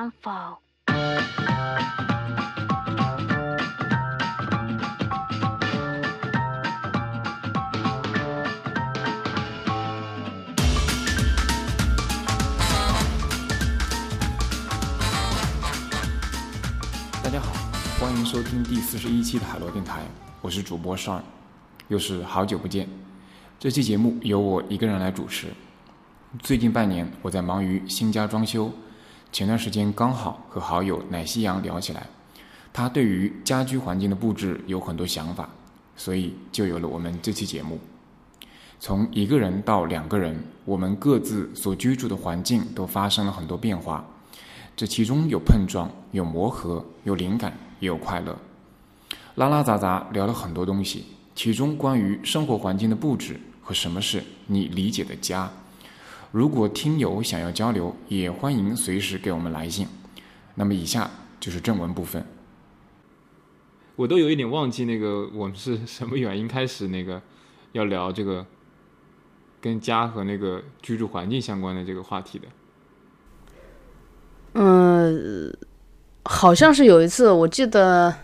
大家好，欢迎收听第四十一期的海螺电台，我是主播帅又是好久不见。这期节目由我一个人来主持。最近半年我在忙于新家装修，前段时间刚好和好友奶夕阳聊起来，他对于家居环境的布置有很多想法，所以就有了我们这期节目。从一个人到两个人，我们各自所居住的环境都发生了很多变化。这其中有碰撞，有磨合，有灵感，也有快乐，拉拉杂杂聊了很多东西。其中关于生活环境的布置和什么是你理解的家。如果听友想要交流，也欢迎随时给我们来信。那么以下就是正文部分。我都有一点忘记那个我们是什么原因开始那个要聊这个跟家和那个居住环境相关的这个话题的。嗯，好像是有一次，我记得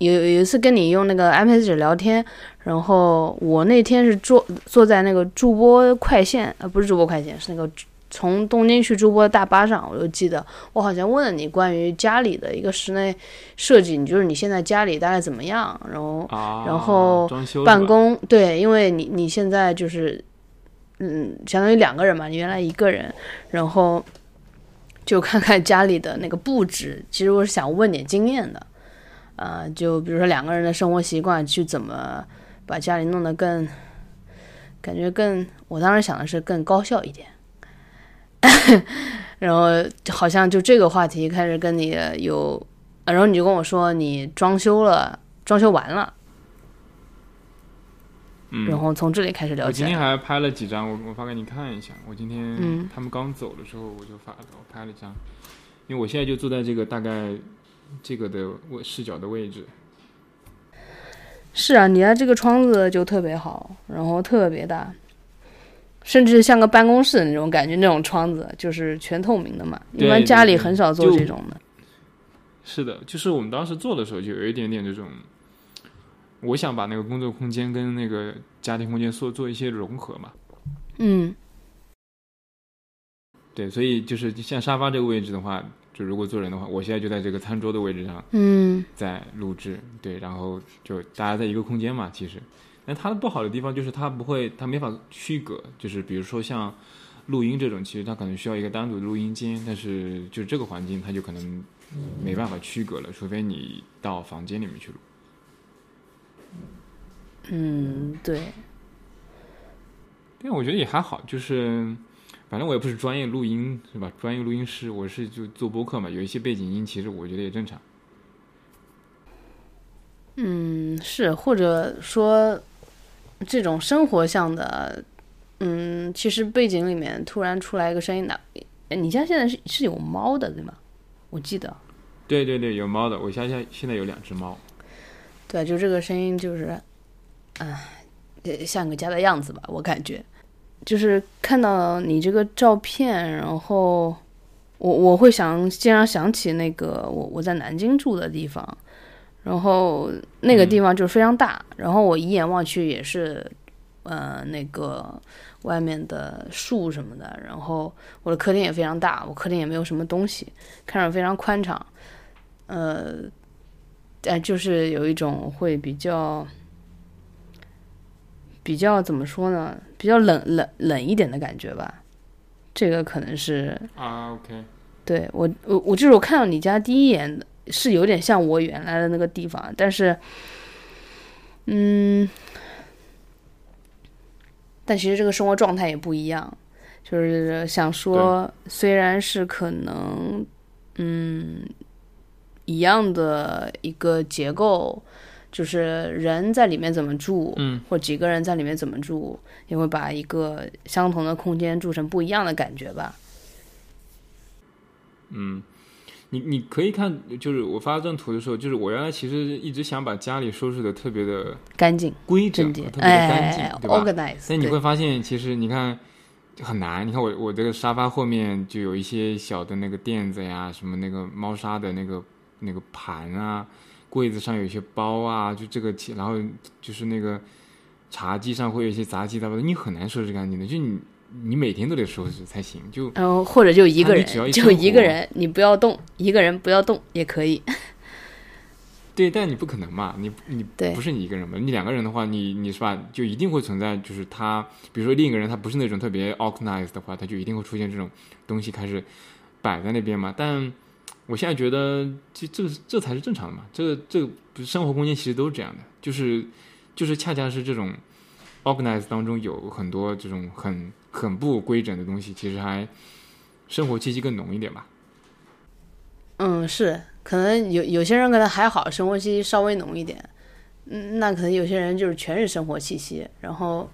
有有一次跟你用那个 iPad 纸聊天，然后我那天是坐坐在那个筑波快线，呃，不是筑波快线，是那个从东京去筑波的大巴上，我就记得我好像问了你关于家里的一个室内设计，你就是你现在家里大概怎么样，然后、啊，然后办公对，因为你你现在就是，嗯，相当于两个人嘛，你原来一个人，然后就看看家里的那个布置。其实我是想问点经验的，呃，就比如说两个人的生活习惯，去怎么把家里弄得更，感觉更，我当时想的是更高效一点。然后好像就这个话题开始跟你有，呃然后你就跟我说你装修了，装修完了。嗯，然后从这里开始聊起。我今天还拍了几张，我我发给你看一下。我今天、嗯他们刚走的时候，我就发了，我拍了一张，因为我现在就坐在这个大概这个的位视角的位置。是啊，你家这个窗子就特别好，然后特别大，甚至像个办公室那种感觉。那种窗子就是全透明的嘛，一般家里很少做这种的。是的，就是我们当时做的时候，就有一点点这种，我想把那个工作空间跟那个家庭空间做做一些融合嘛。嗯对，所以就是像沙发这个位置的话，就如果做人的话，我现在就在这个餐桌的位置上嗯。在录制，对，然后就大家在一个空间嘛，其实，那它的不好的地方就是它不会，它没法区隔，就是比如说像录音这种，其实它可能需要一个单独的录音间，但是就这个环境它就可能没办法区隔了，除非你到房间里面去录。嗯，对，但我觉得也还好，就是反正我也不是专业录音是吧？专业录音师，我是就做播客嘛，有一些背景音，其实我觉得也正常。嗯是，或者说这种生活向的，嗯，其实背景里面突然出来一个声音的，哎你家现在是是有猫的对吗？我记得，对对对，有猫的，我家现在现在有两只猫。对，就这个声音就是，唉，呃像个家的样子吧，我感觉。就是看到你这个照片，然后我我会想经常想起那个我我在南京住的地方，然后那个地方就是非常大，然后我一眼望去也是，呃，那个外面的树什么的，然后我的客厅也非常大，我客厅也没有什么东西，看着非常宽敞，呃，但就是有一种会比较。比较怎么说呢？比较冷冷冷一点的感觉吧。这个可能是啊，OK，对我我我就是我看到你家第一眼是有点像我原来的那个地方，但是，嗯，但其实这个生活状态也不一样。就是想说，虽然是可能，嗯，一样的一个结构，就是人在里面怎么住，嗯，或几个人在里面怎么住，也会把一个相同的空间住成不一样的感觉吧。嗯，你你可以看，就是我发这张图的时候，就是我原来其实一直想把家里收拾的特别的干净、规整，特，别的干净，哎对吧？，organize。但你会发现，其实你看，很难。你看我我这个沙发后面就有一些小的那个垫子呀，什么那个猫砂的那个那个盘啊，柜子上有一些包啊，就这个其，然后就是那个茶几上会有一些杂七杂八的，你很难收拾干净的，就你你每天都得收拾才行。就然后或者就一个人就一个人，你不要动，一个人不要动也可以。对，但你不可能嘛，你你不是你一个人嘛，你两个人的话，你你是吧，就一定会存在，就是他，比如说另一个人他不是那种特别 organized 的话，他就一定会出现这种东西开始摆在那边嘛。但我现在觉得这这个这才是正常的嘛，这个这个生活空间其实都是这样的，就是就是恰恰是这种 organize 当中有很多这种很很不规整的东西，其实还生活气息更浓一点吧。嗯，是，可能有有些人可能还好，生活气息稍微浓一点。嗯，那可能有些人就是全是生活气息，然后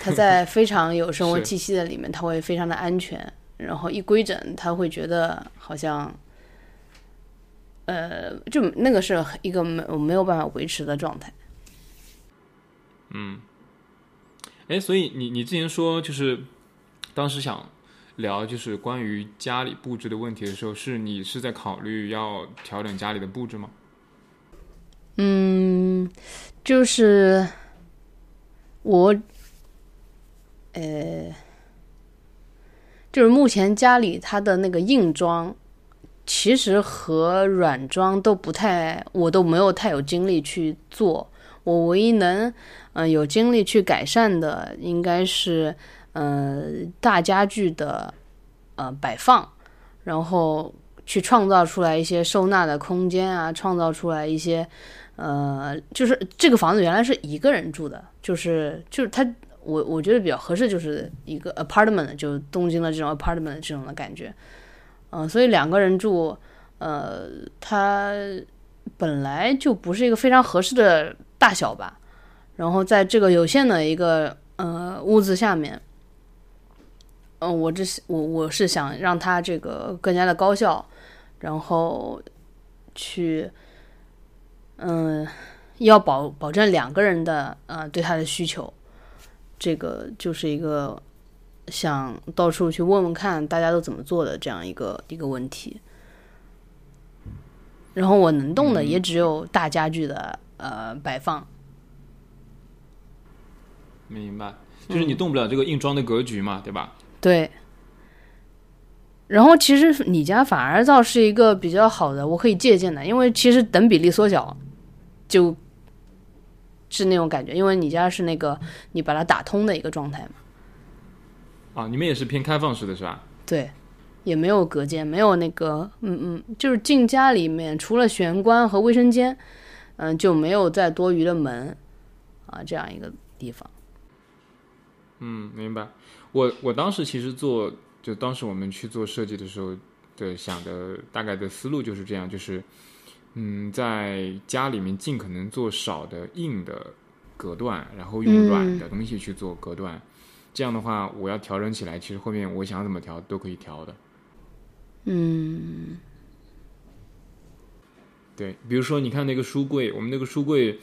他在非常有生活 气息的里面，他会非常的安全，然后一规整，他会觉得好像，呃，就那个是一个没没有办法维持的状态。嗯哎，所以你你之前说就是当时想聊就是关于家里布置的问题的时候，是你是在考虑要调整家里的布置吗？嗯，就是我，呃，就是目前家里它的那个硬装，其实和软装都不太，我都没有太有精力去做。我唯一能，嗯、有精力去改善的，应该是，呃，大家具的，呃，摆放，然后去创造出来一些收纳的空间啊，创造出来一些。呃，就是这个房子原来是一个人住的，就是就是他，我我觉得比较合适，就是一个 apartment，就东京的这种 apartment 这种的感觉，嗯、所以两个人住，呃，它本来就不是一个非常合适的大小吧，然后在这个有限的一个呃屋子下面，嗯、我这是我我是想让它这个更加的高效，然后去。嗯，要保保证两个人的呃对他的需求，这个就是一个想到处去问问看大家都怎么做的这样一个一个问题。然后我能动的也只有大家具的、呃摆放，明白，就是你动不了这个硬装的格局嘛，对吧？对。然后其实你家反而倒是一个比较好的，我可以借鉴的，因为其实等比例缩小，就是那种感觉，因为你家是那个你把它打通的一个状态嘛。啊，你们也是偏开放式的是吧？对，也没有隔间，没有那个，嗯嗯，就是进家里面除了玄关和卫生间，嗯，就没有再多余的门啊，这样一个地方。嗯，明白。我我当时其实做，就当时我们去做设计的时候的想的大概的思路就是这样，就是嗯，在家里面尽可能做少的硬的隔断，然后用软的东西去做隔断。这样的话，我要调整起来，其实后面我想怎么调都可以调的。嗯对，比如说你看那个书柜，我们那个书柜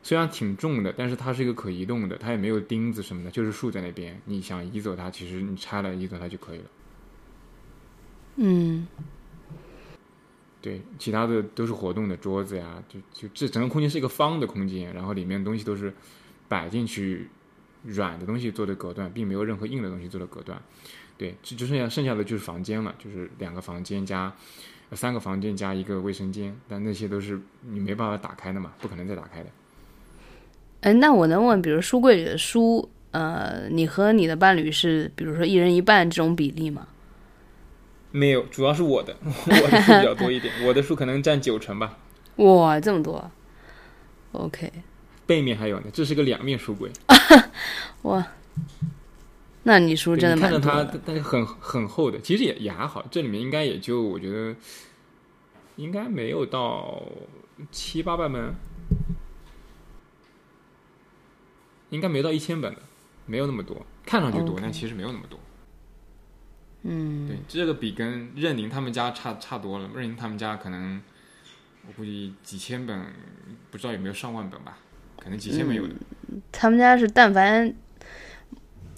虽然挺重的，但是它是一个可移动的，它也没有钉子什么的，就是竖在那边。你想移走它，其实你拆了移走它就可以了。嗯对，其他的都是活动的桌子呀，就就这整个空间是一个方的空间，然后里面东西都是摆进去软的东西做的隔断，并没有任何硬的东西做的隔断。对，就就剩下剩下的就是房间了，就是两个房间加呃三个房间加一个卫生间，但那些都是你没办法打开的嘛，不可能再打开的。哎，那我能问，比如书柜里的书，呃，你和你的伴侣是，比如说一人一半这种比例吗？没有，主要是我的，我的书比较多一点，我的书可能占九成吧。哇，这么多，OK，背面还有呢，这是个两面书柜，哇，那你书真的看着它但是很很厚的，其实也也还好，这里面应该也就我觉得应该没有到七八百本，应该没到一千本的，没有那么多，看上去多但其实没有那么多。嗯，对，这个比跟任宁他们家差差多了，任宁他们家可能我估计几千本，不知道有没有上万本吧，可能几千没有的。他们家是但凡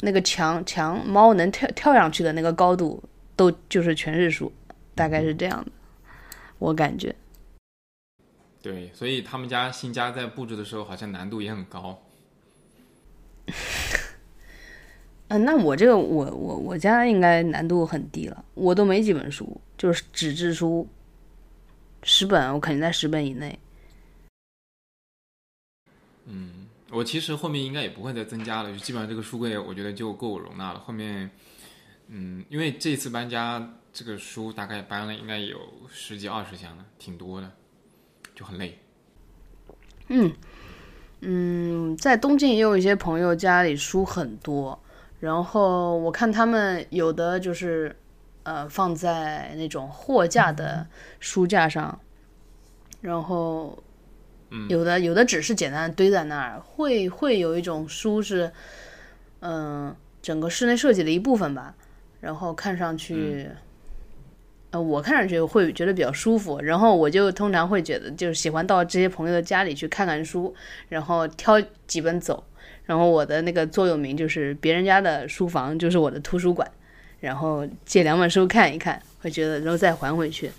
那个墙墙猫能跳跳上去的那个高度，都就是全是书，大概是这样的，我感觉。对，所以他们家新家在布置的时候好像难度也很高。嗯，那我这个我我我家应该难度很低了，我都没几本书，就是纸质书，十本我肯定在十本以内。嗯，我其实后面应该也不会再增加了，就基本上这个书柜我觉得就够我容纳了。后面，嗯，因为这次搬家，这个书大概搬了应该有十几二十箱了，挺多的，就很累。嗯嗯，在东京也有一些朋友家里书很多，然后我看他们有的就是呃放在那种货架的书架上，然后有的有的只是简单的堆在那儿，会会有一种书是嗯、整个室内设计的一部分吧，然后看上去。呃，我看上去会觉得比较舒服，然后我就通常会觉得，就是喜欢到这些朋友的家里去看看书，然后挑几本走。然后我的那个座右铭就是别人家的书房就是我的图书馆，然后借两本书看一看，会觉得然后再还回去，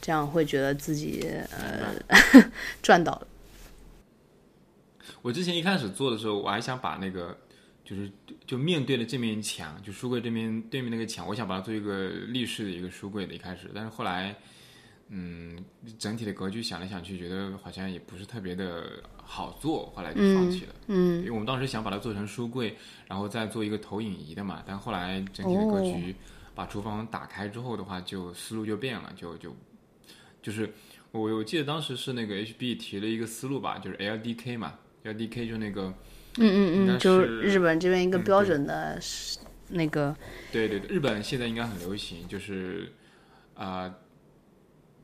这样会觉得自己呃 赚到了。我之前一开始做的时候，我还想把那个就是就面对的这面墙，就书柜这面对面那个墙，我想把它做一个立式的一个书柜的。一开始，但是后来，嗯，整体的格局想来想去，觉得好像也不是特别的好做，后来就放弃了。嗯因为我们当时想把它做成书柜，然后再做一个投影仪的嘛，但后来整体的格局把厨房打开之后的话，就思路就变了，就就就是我我记得当时是那个 HB 提了一个思路吧，就是 LDK 嘛，LDK 就那个嗯嗯嗯，就日本这边一个标准的那个对对对，日本现在应该很流行，就是啊，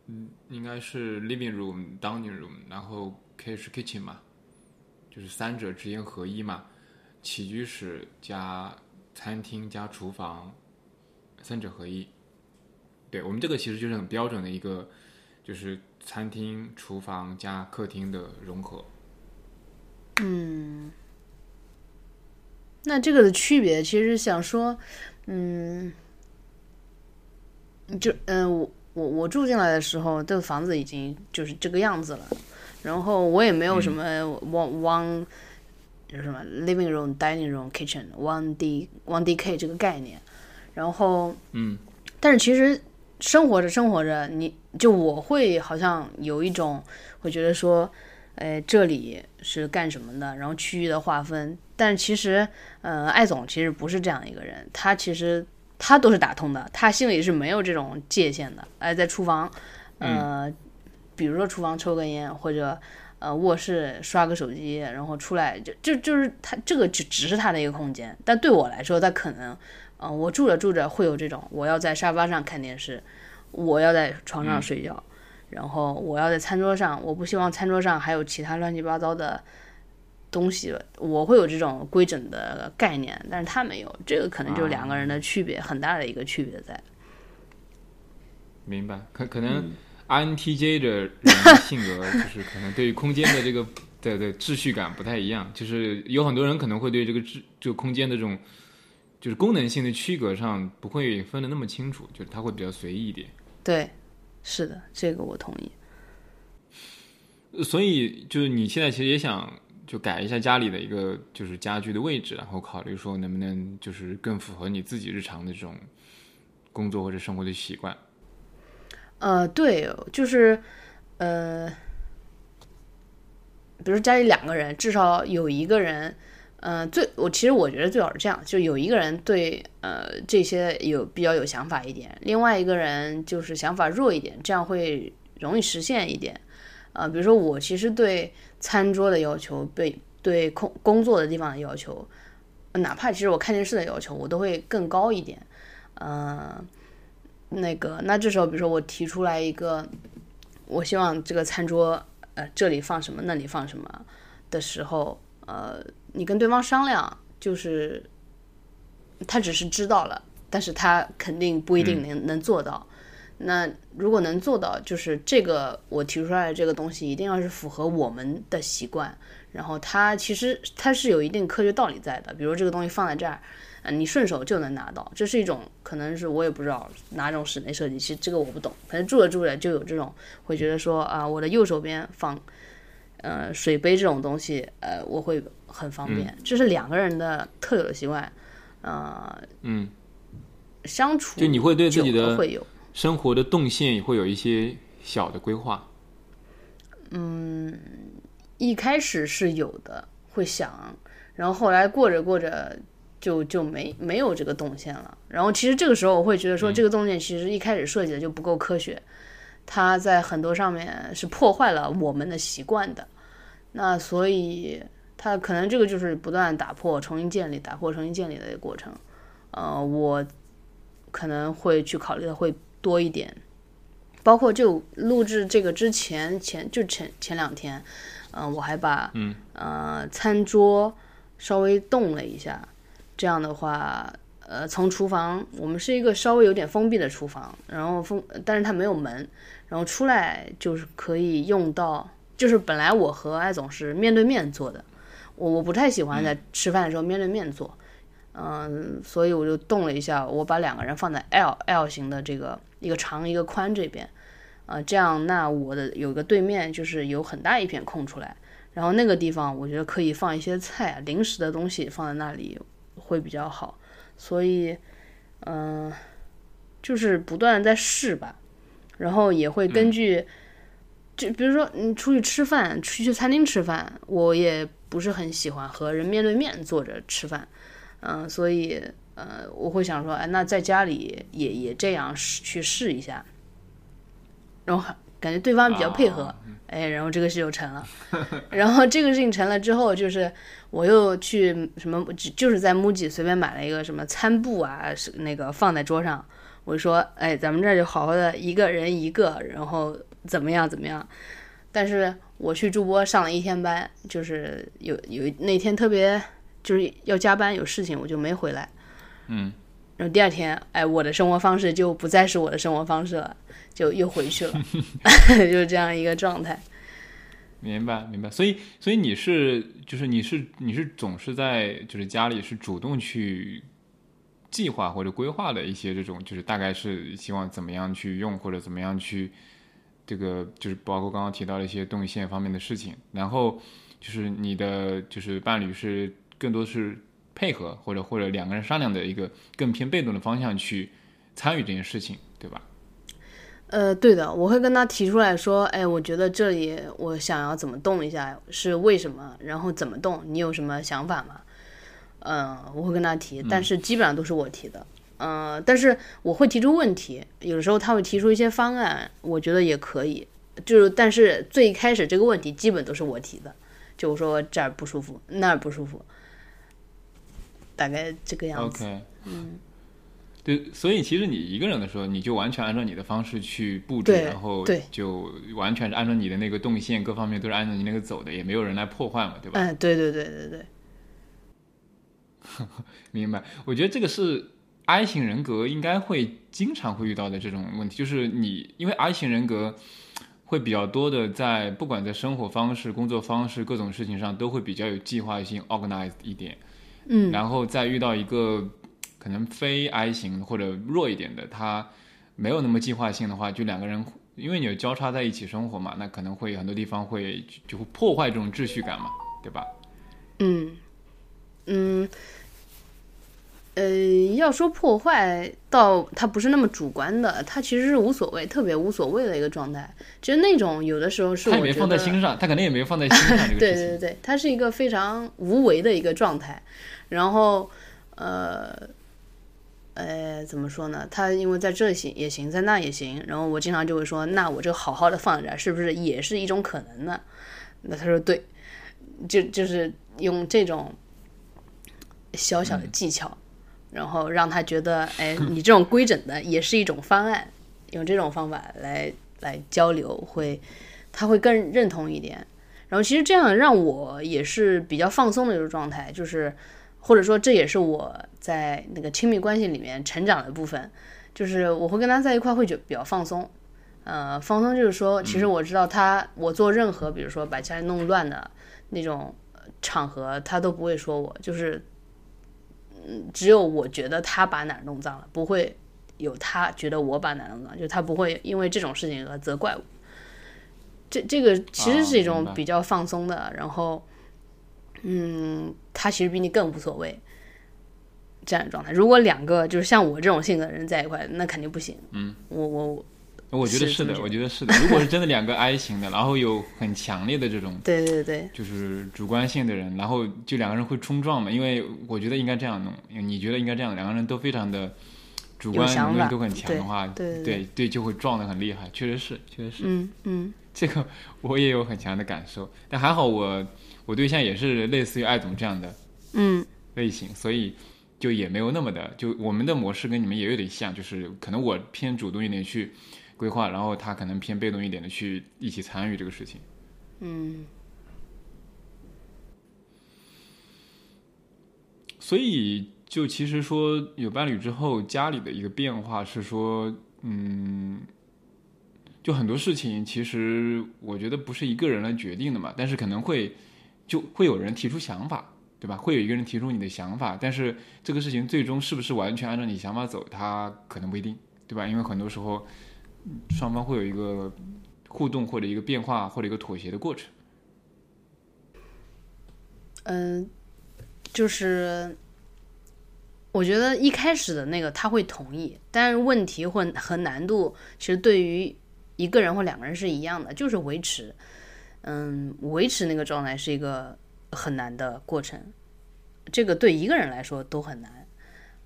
嗯、应该是 living room、dining room，然后 K 是 kitchen 嘛，就是三者之间合一嘛，起居室加餐厅加厨房，三者合一。对我们这个其实就是很标准的一个，就是餐厅、厨房加客厅的融合。那这个的区别，其实想说，嗯，就嗯、我我我住进来的时候，这个房子已经就是这个样子了，然后我也没有什么 one one 就是什么 living room、dining room、kitchen one D one D K 这个概念，然后嗯，但是其实生活着生活着，你就我会好像有一种我觉得说，呃，这里是干什么的，然后区域的划分。但其实，呃，艾总其实不是这样一个人，他其实他都是打通的，他心里是没有这种界限的。哎，在厨房，呃，比如说厨房抽根烟，或者呃卧室刷个手机，然后出来就就就是他这个只只是他的一个空间，但对我来说，他可能。嗯、我住着住着会有这种，我要在沙发上看电视，我要在床上睡觉，然后我要在餐桌上，我不希望餐桌上还有其他乱七八糟的东西，我会有这种规整的概念，但是他没有，这个可能就是两个人的区别，很大的一个区别在。明白，可可嗯能 INTJ 的人的性格就是可能对于空间的这个对对秩序感不太一样，就是有很多人可能会对这个秩就空间的这种就是功能性的区隔上不会分的那么清楚，就是他会比较随意一点。对，是的，这个我同意。呃所以就是你现在其实也想就改一下家里的一个就是家具的位置，然后考虑说能不能就是更符合你自己日常的这种工作或者生活的习惯。呃，对，就是呃，比如家里两个人，至少有一个人，呃，最我其实我觉得最好是这样，就有一个人对呃这些有比较有想法一点，另外一个人就是想法弱一点，这样会容易实现一点。呃，比如说我其实对餐桌的要求，对对工工作的地方的要求，哪怕其实我看电视的要求，我都会更高一点。呃，那个，那这时候比如说我提出来一个，我希望这个餐桌，呃，这里放什么，那里放什么的时候，呃，你跟对方商量，就是他只是知道了，但是他肯定不一定能、能做到。那如果能做到，就是这个我提出来的这个东西一定要是符合我们的习惯，然后它其实它是有一定科学道理在的。比如这个东西放在这儿，呃，你顺手就能拿到。这是一种可能是我也不知道哪种室内设计，其实这个我不懂。反正住着住着就有这种会觉得说啊，我的右手边放呃水杯这种东西，呃，我会很方便。这是两个人的特有的习惯，呃，嗯，相处就你会对自己的会有。生活的动线会有一些小的规划。嗯一开始是有的，会想，然后后来过着过着就就没没有这个动线了。然后其实这个时候我会觉得说，这个动线其实一开始设计的就不够科学，它在很多上面是破坏了我们的习惯的。那所以它可能这个就是不断打破、重新建立、打破、重新建立的一个过程。呃，我可能会去考虑的会多一点，包括就录制这个之前前就前前两天。嗯，我还把嗯呃餐桌稍微动了一下，这样的话，呃，从厨房我们是一个稍微有点封闭的厨房，然后封，但是它没有门，然后出来就是可以用到，就是本来我和艾总是面对面坐的，我我不太喜欢在吃饭的时候面对面坐，嗯，所以我就动了一下，我把两个人放在 L L 型的这个一个长一个宽这边。啊，这样那我的有个对面就是有很大一片空出来，然后那个地方我觉得可以放一些菜啊、零食的东西放在那里会比较好，所以嗯、就是不断的在试吧，然后也会根据，就比如说你出去吃饭，出去餐厅吃饭，我也不是很喜欢和人面对面坐着吃饭，嗯、所以呃我会想说，哎，那在家里也也这样试去试一下。然后感觉对方比较配合，哎，然后这个事就成了。然后这个事情成了之后，就是我又去什么，就就是在 MUJI 随便买了一个什么餐布啊，是那个放在桌上。我就说，哎，咱们这儿就好好的一个人一个，然后怎么样怎么样。但是我去助播上了一天班，就是有有那天特别就是要加班有事情，我就没回来。嗯，然后第二天，哎，我的生活方式就不再是我的生活方式了，就又回去了，就是这样一个状态。明白明白。所以所以你是就是你是你是总是在就是家里是主动去计划或者规划的一些这种就是大概是希望怎么样去用或者怎么样去这个就是包括刚刚提到的一些动线方面的事情，然后就是你的就是伴侣是更多是配合或者或者两个人商量的一个更偏被动的方向去参与这件事情，对吧？呃，对的，我会跟他提出来说，哎，我觉得这里我想要怎么动一下，是为什么，然后怎么动，你有什么想法吗？嗯、我会跟他提，但是基本上都是我提的。嗯、但是我会提出问题，有的时候他会提出一些方案，我觉得也可以。就是，但是最开始这个问题基本都是我提的，就我说这儿不舒服，那儿不舒服，大概这个样子。OK，嗯，对，所以其实你一个人的时候，你就完全按照你的方式去布置，然后就完全是按照你的那个动线，各方面都是按照你那个走的，也没有人来破坏嘛，对吧？嗯，对对对对对，明白。我觉得这个是 I 型人格应该会经常会遇到的这种问题，就是你因为 I 型人格会比较多的在不管在生活方式、工作方式各种事情上都会比较有计划性、organized 一点。嗯，然后再遇到一个可能非 I 型或者弱一点的，他没有那么计划性的话，就两个人因为你有交叉在一起生活嘛，那可能会很多地方会就就会破坏这种秩序感嘛，对吧？嗯，嗯，呃，要说破坏，倒它不是那么主观的，它其实是无所谓，特别无所谓的一个状态。其实那种有的时候是他也没我，放在心上，他肯定也没有放在 心上这个对。对对，它是一个非常无为的一个状态。然后，呃，呃，怎么说呢？他因为在这行也行，在那也行。然后我经常就会说，那我这个好好的放着，是不是也是一种可能呢？那他说对，就就是用这种小小的技巧，然后让他觉得，哎，你这种规整的也是一种方案，用这种方法来来交流，会他会更认同一点。然后其实这样让我也是比较放松的一种状态，就是或者说这也是我在那个亲密关系里面成长的部分，就是我会跟他在一块会觉比较放松。呃，放松就是说，其实我知道他，我做任何比如说把家里弄乱的那种呃场合，他都不会说我，就是嗯只有我觉得他把哪儿弄脏了，不会有他觉得我把哪儿弄脏，就他不会因为这种事情而责怪我。这这个其实是一种比较放松的，然后，嗯，他其实比你更无所谓这样的状态。如果两个就是像我这种性格的人在一块，那肯定不行。嗯，我我我觉得是的，我觉得是的。如果是真的两个 I 型的，然后有很强烈的这种对对对就是主观性的人，然后就两个人会冲撞嘛。因为我觉得应该这样弄，你觉得应该这样，两个人都非常的主观能力都很强的话，对对对对就会撞得很厉害。确实是，确实是。嗯嗯这个我也有很强的感受，但还好我我对象也是类似于艾总这样的嗯类型，所以就也没有那么的，就我们的模式跟你们也有点像，就是可能我偏主动一点去规划，然后他可能偏被动一点的去一起参与这个事情。嗯所以就其实说有伴侣之后，家里的一个变化是说，嗯，就很多事情其实我觉得不是一个人来决定的嘛，但是可能会就会有人提出想法，对吧？会有一个人提出你的想法，但是这个事情最终是不是完全按照你想法走，他可能不一定，对吧？因为很多时候双方会有一个互动或者一个变化或者一个妥协的过程。嗯，就是我觉得一开始的那个他会同意，但是问题或和难度其实对于一个人或两个人是一样的，就是维持，嗯，维持那个状态是一个很难的过程，这个对一个人来说都很难，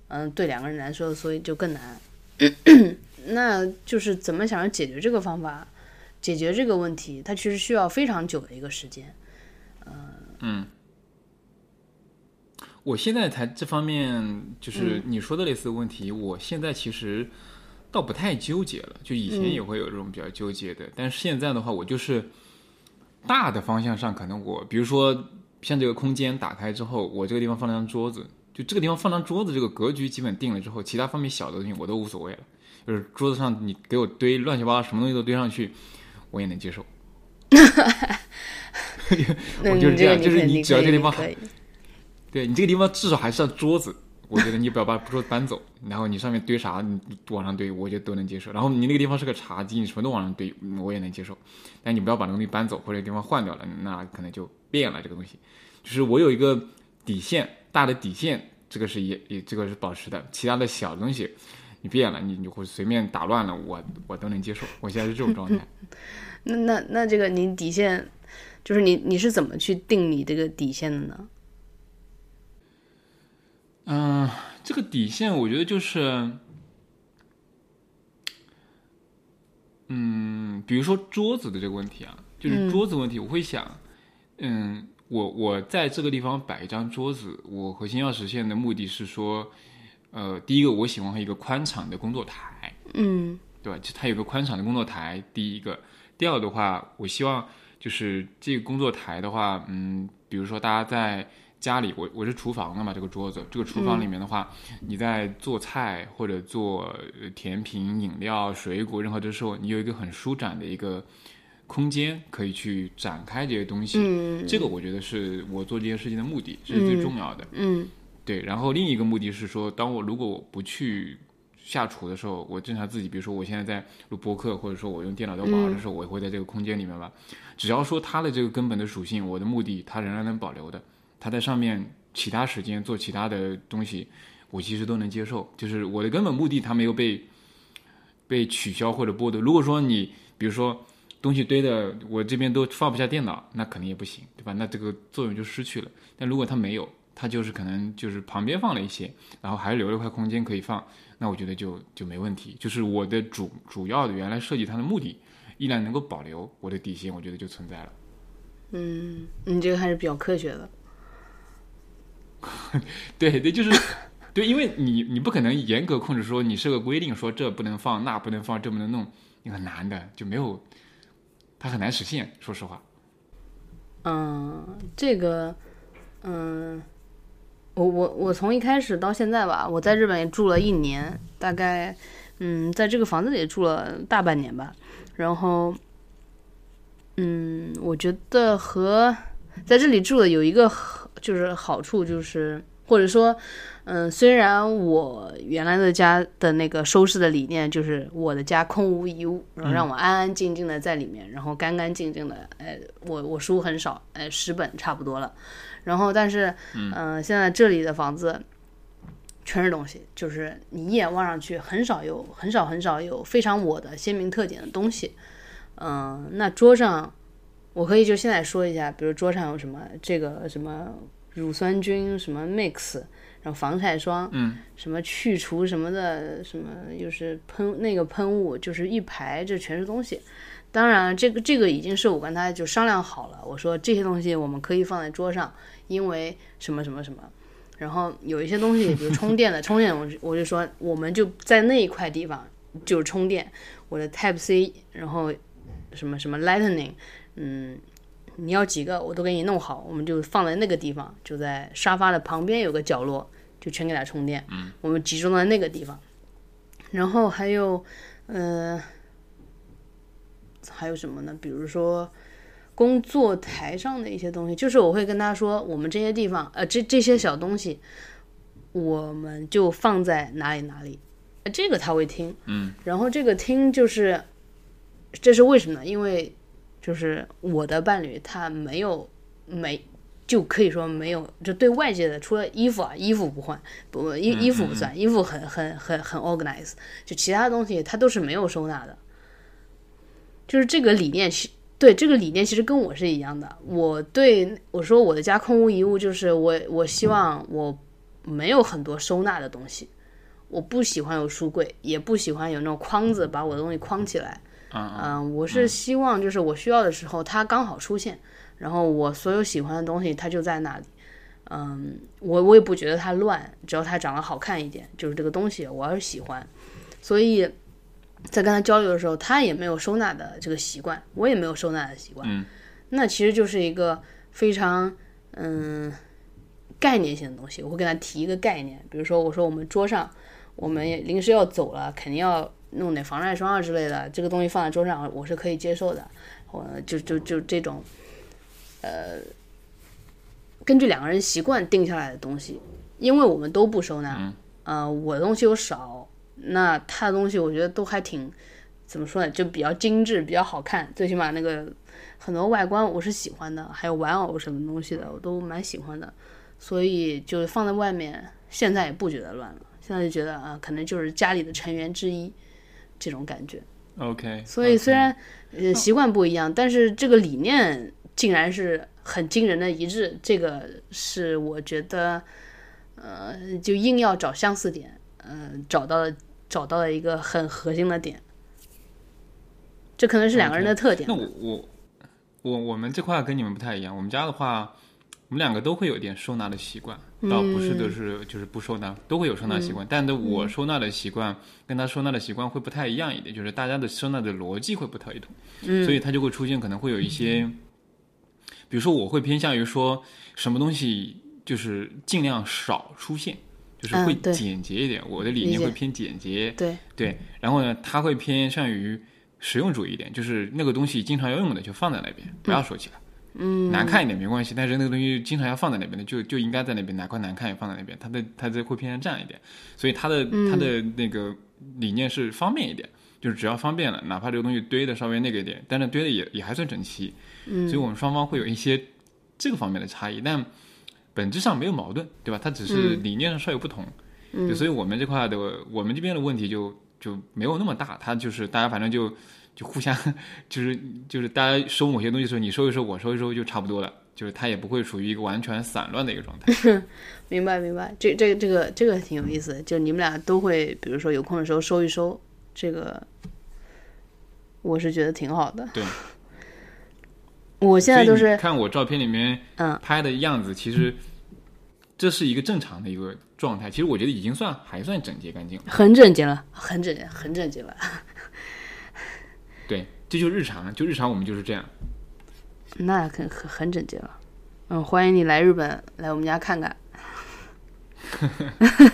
嗯，对两个人来说，所以就更难。那就是怎么想要解决这个方法，解决这个问题，它其实需要非常久的一个时间。嗯我现在才这方面，嗯就是你说的类似的问题，我现在其实倒不太纠结了。就以嗯前也会有这种比较纠结的，但是现在的话，我就是大的方向上，可能我比如说像这个空间打开之后，我这个地方放张桌子，就这个地方放张桌子，这个格局基本定了之后，其他方面小的东西我都无所谓了。就是桌子上你给我堆乱七八糟什么东西都堆上去，我也能接受。那我就是这样就是你只要这个地方对你这个地方至少还是要桌子，我觉得你不要把桌子搬走，然后你上面堆啥你往上堆，我觉得都能接受。然后你那个地方是个茶几，你什么都往上堆，嗯我也能接受。但你不要把那个东西搬走或者地方换掉了，那可能就变了这个东西。就是我有一个底线，大的底线，这个是也也这个是保持的，其他的小的东西你变了，你你会随便打乱了，我我都能接受。我现在是这种状态。那那那这个你底线，就是你你是怎么去定你这个底线的呢？嗯，这个底线我觉得就是，嗯，比如说桌子的这个问题啊，就是桌子问题，我会想，嗯，我我在这个地方摆一张桌子，我核心要实现的目的是说，呃，第一个我喜欢一个宽敞的工作台，嗯对吧？就它有个宽敞的工作台，第一个。第二个的话，我希望就是这个工作台的话，嗯，比如说大家在家里，我我是厨房的嘛，这个桌子，这个厨房里面的话，你在做菜或者做呃甜品、饮料、水果，任何的时候，你有一个很舒展的一个空间，可以去展开这些东西。嗯这个我觉得是我做这件事情的目的，这是最重要的。嗯对，然后另一个目的是说，当我如果我不去下厨的时候，我正常自己，比如说我现在在录播客，或者说我用电脑在玩的时候，我也会在这个空间里面吧。只要说它的这个根本的属性，我的目的它仍然能保留的，它在上面其他时间做其他的东西，我其实都能接受。就是我的根本目的，它没有被被取消或者剥夺。如果说你比如说东西堆的我这边都放不下电脑，那肯定也不行，对吧？那这个作用就失去了。但如果它没有，它就是可能就是旁边放了一些，然后还留了一块空间可以放，那我觉得就就没问题。就是我的主主要的原来设计它的目的依然能够保留，我的底线我觉得就存在了。嗯，你这个还是比较科学的。对对，就是对，因为你你不可能严格控制说你设个规定说这不能放那不能放这不能弄，你很难的，就没有，它很难实现。说实话，嗯，这个，嗯，我我我从一开始到现在吧，我在日本也住了一年，大概，嗯，在这个房子里住了大半年吧。然后，嗯，我觉得和在这里住的有一个就是好处就是或者说，嗯，虽然我原来的家的那个收拾的理念就是我的家空无一物，然后让我安安静静的在里面，然后干干净净的，哎，我我书很少，哎，十本差不多了。然后，但是，嗯、现在这里的房子全是东西，就是你一眼望上去很少有很少很少有非常我的鲜明特点的东西。嗯、那桌上我可以就现在说一下，比如桌上有什么这个什么乳酸菌什么 mix，然后防晒霜，嗯，什么去除什么的，什么就是喷那个喷雾，就是一排，这全是东西。当然，这个这个已经是我跟他就商量好了，我说这些东西我们可以放在桌上，因为什么什么什么。然后有一些东西，比如充电的，充电我就我就说我们就在那一块地方就是充电，我的 Type C，然后什么什么 Lightning，嗯，你要几个我都给你弄好，我们就放在那个地方，就在沙发的旁边有个角落，就全给它充电。嗯，我们集中在那个地方。然后还有，呃，还有什么呢？比如说工作台上的一些东西，就是我会跟他说，我们这些地方，呃，这这些小东西，我们就放在哪里哪里，呃这个他会听。嗯，然后这个听就是，这是为什么呢？因为就是我的伴侣他没有没。就可以说没有，就对外界的，除了衣服啊，衣服不换，不衣衣服不算，衣服很很很很 organize，就其他东西他都是没有收纳的。就是这个理念是对这个理念其实跟我是一样的。我对我说我的家空无一物，就是我我希望我没有很多收纳的东西，我不喜欢有书柜，也不喜欢有那种框子把我的东西框起来。嗯嗯、我是希望就是我需要的时候它刚好出现，然后我所有喜欢的东西它就在那里。嗯，我我也不觉得它乱，只要它长得好看一点，就是这个东西我要是喜欢，所以在跟他交流的时候，他也没有收纳的这个习惯，我也没有收纳的习惯。嗯，那其实就是一个非常嗯概念性的东西。我会跟他提一个概念，比如说我说我们桌上我们也临时要走了，肯定要弄点防晒霜啊之类的，这个东西放在桌上我是可以接受的。我就就就这种呃根据两个人习惯定下来的东西，因为我们都不收纳，呃，我的东西又少，那他的东西我觉得都还挺怎么说呢，就比较精致，比较好看，最起码那个很多外观我是喜欢的，还有玩偶什么东西的我都蛮喜欢的，所以就放在外面，现在也不觉得乱了，现在就觉得啊、可能就是家里的成员之一这种感觉。，OK。所以虽然呃习惯不一样，但是这个理念竟然是很惊人的一致，这个是我觉得，呃，就硬要找相似点，嗯、找到了找到了一个很核心的点，这可能是两个人的特点那。我我我我们这块跟你们不太一样，我们家的话，我们两个都会有点收纳的习惯，倒不是都是就是不收纳，都会有收纳习惯。但的我收纳的习惯跟他收纳的习惯会不太一样一点，就是大家的收纳的逻辑会不太一同，所以他就会出现可能会有一些，比如说我会偏向于说什么东西就是尽量少出现。就是会简洁一点，我的理念会偏简洁，对，对，然后呢，他会偏向于实用主义一点，就是那个东西经常要用的就放在那边，不要收起来。嗯，难看一点没关系，但是那个东西经常要放在那边的，就就应该在那边，哪块难看也放在那边。他的他这会偏向这样一点，所以他的、他的那个理念是方便一点，就是只要方便了，哪怕这个东西堆的稍微那个一点，但是堆的也也还算整齐。嗯，所以我们双方会有一些这个方面的差异，但本质上没有矛盾，对吧？它只是理念上稍有不同。嗯，所以我们这块的我们这边的问题就就没有那么大，它就是大家反正就就互相 就是就是大家收某些东西的时候，你收一收，我收一收就差不多了，就是它也不会属于一个完全散乱的一个状态。明白明白，这这这个这个挺有意思的，就你们俩都会，比如说有空的时候收一收，这个我是觉得挺好的。对，我现在都是看我照片里面嗯拍的样子，其实这是一个正常的一个状态。其实我觉得已经算还算整洁干净了。很整洁了，很整洁很整洁了。对，这就日常，就日常我们就是这样。那很很很整洁了。嗯，欢迎你来日本，来我们家看看。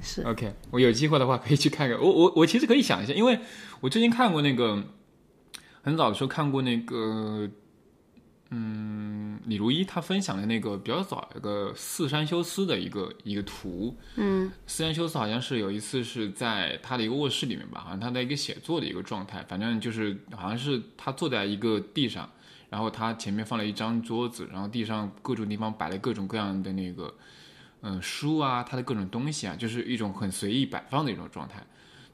是 OK，我有机会的话可以去看看。我我我其实可以想一下，因为我之前看过那个很早的时候看过那个，嗯，李如一他分享的那个比较早一个四山修斯的一个一个图，嗯四山修斯好像是有一次是在他的一个卧室里面吧，好像他的一个写作的一个状态，反正就是好像是他坐在一个地上，然后他前面放了一张桌子，然后地上各种地方摆了各种各样的那个，嗯、书啊，他的各种东西啊，就是一种很随意摆放的一种状态。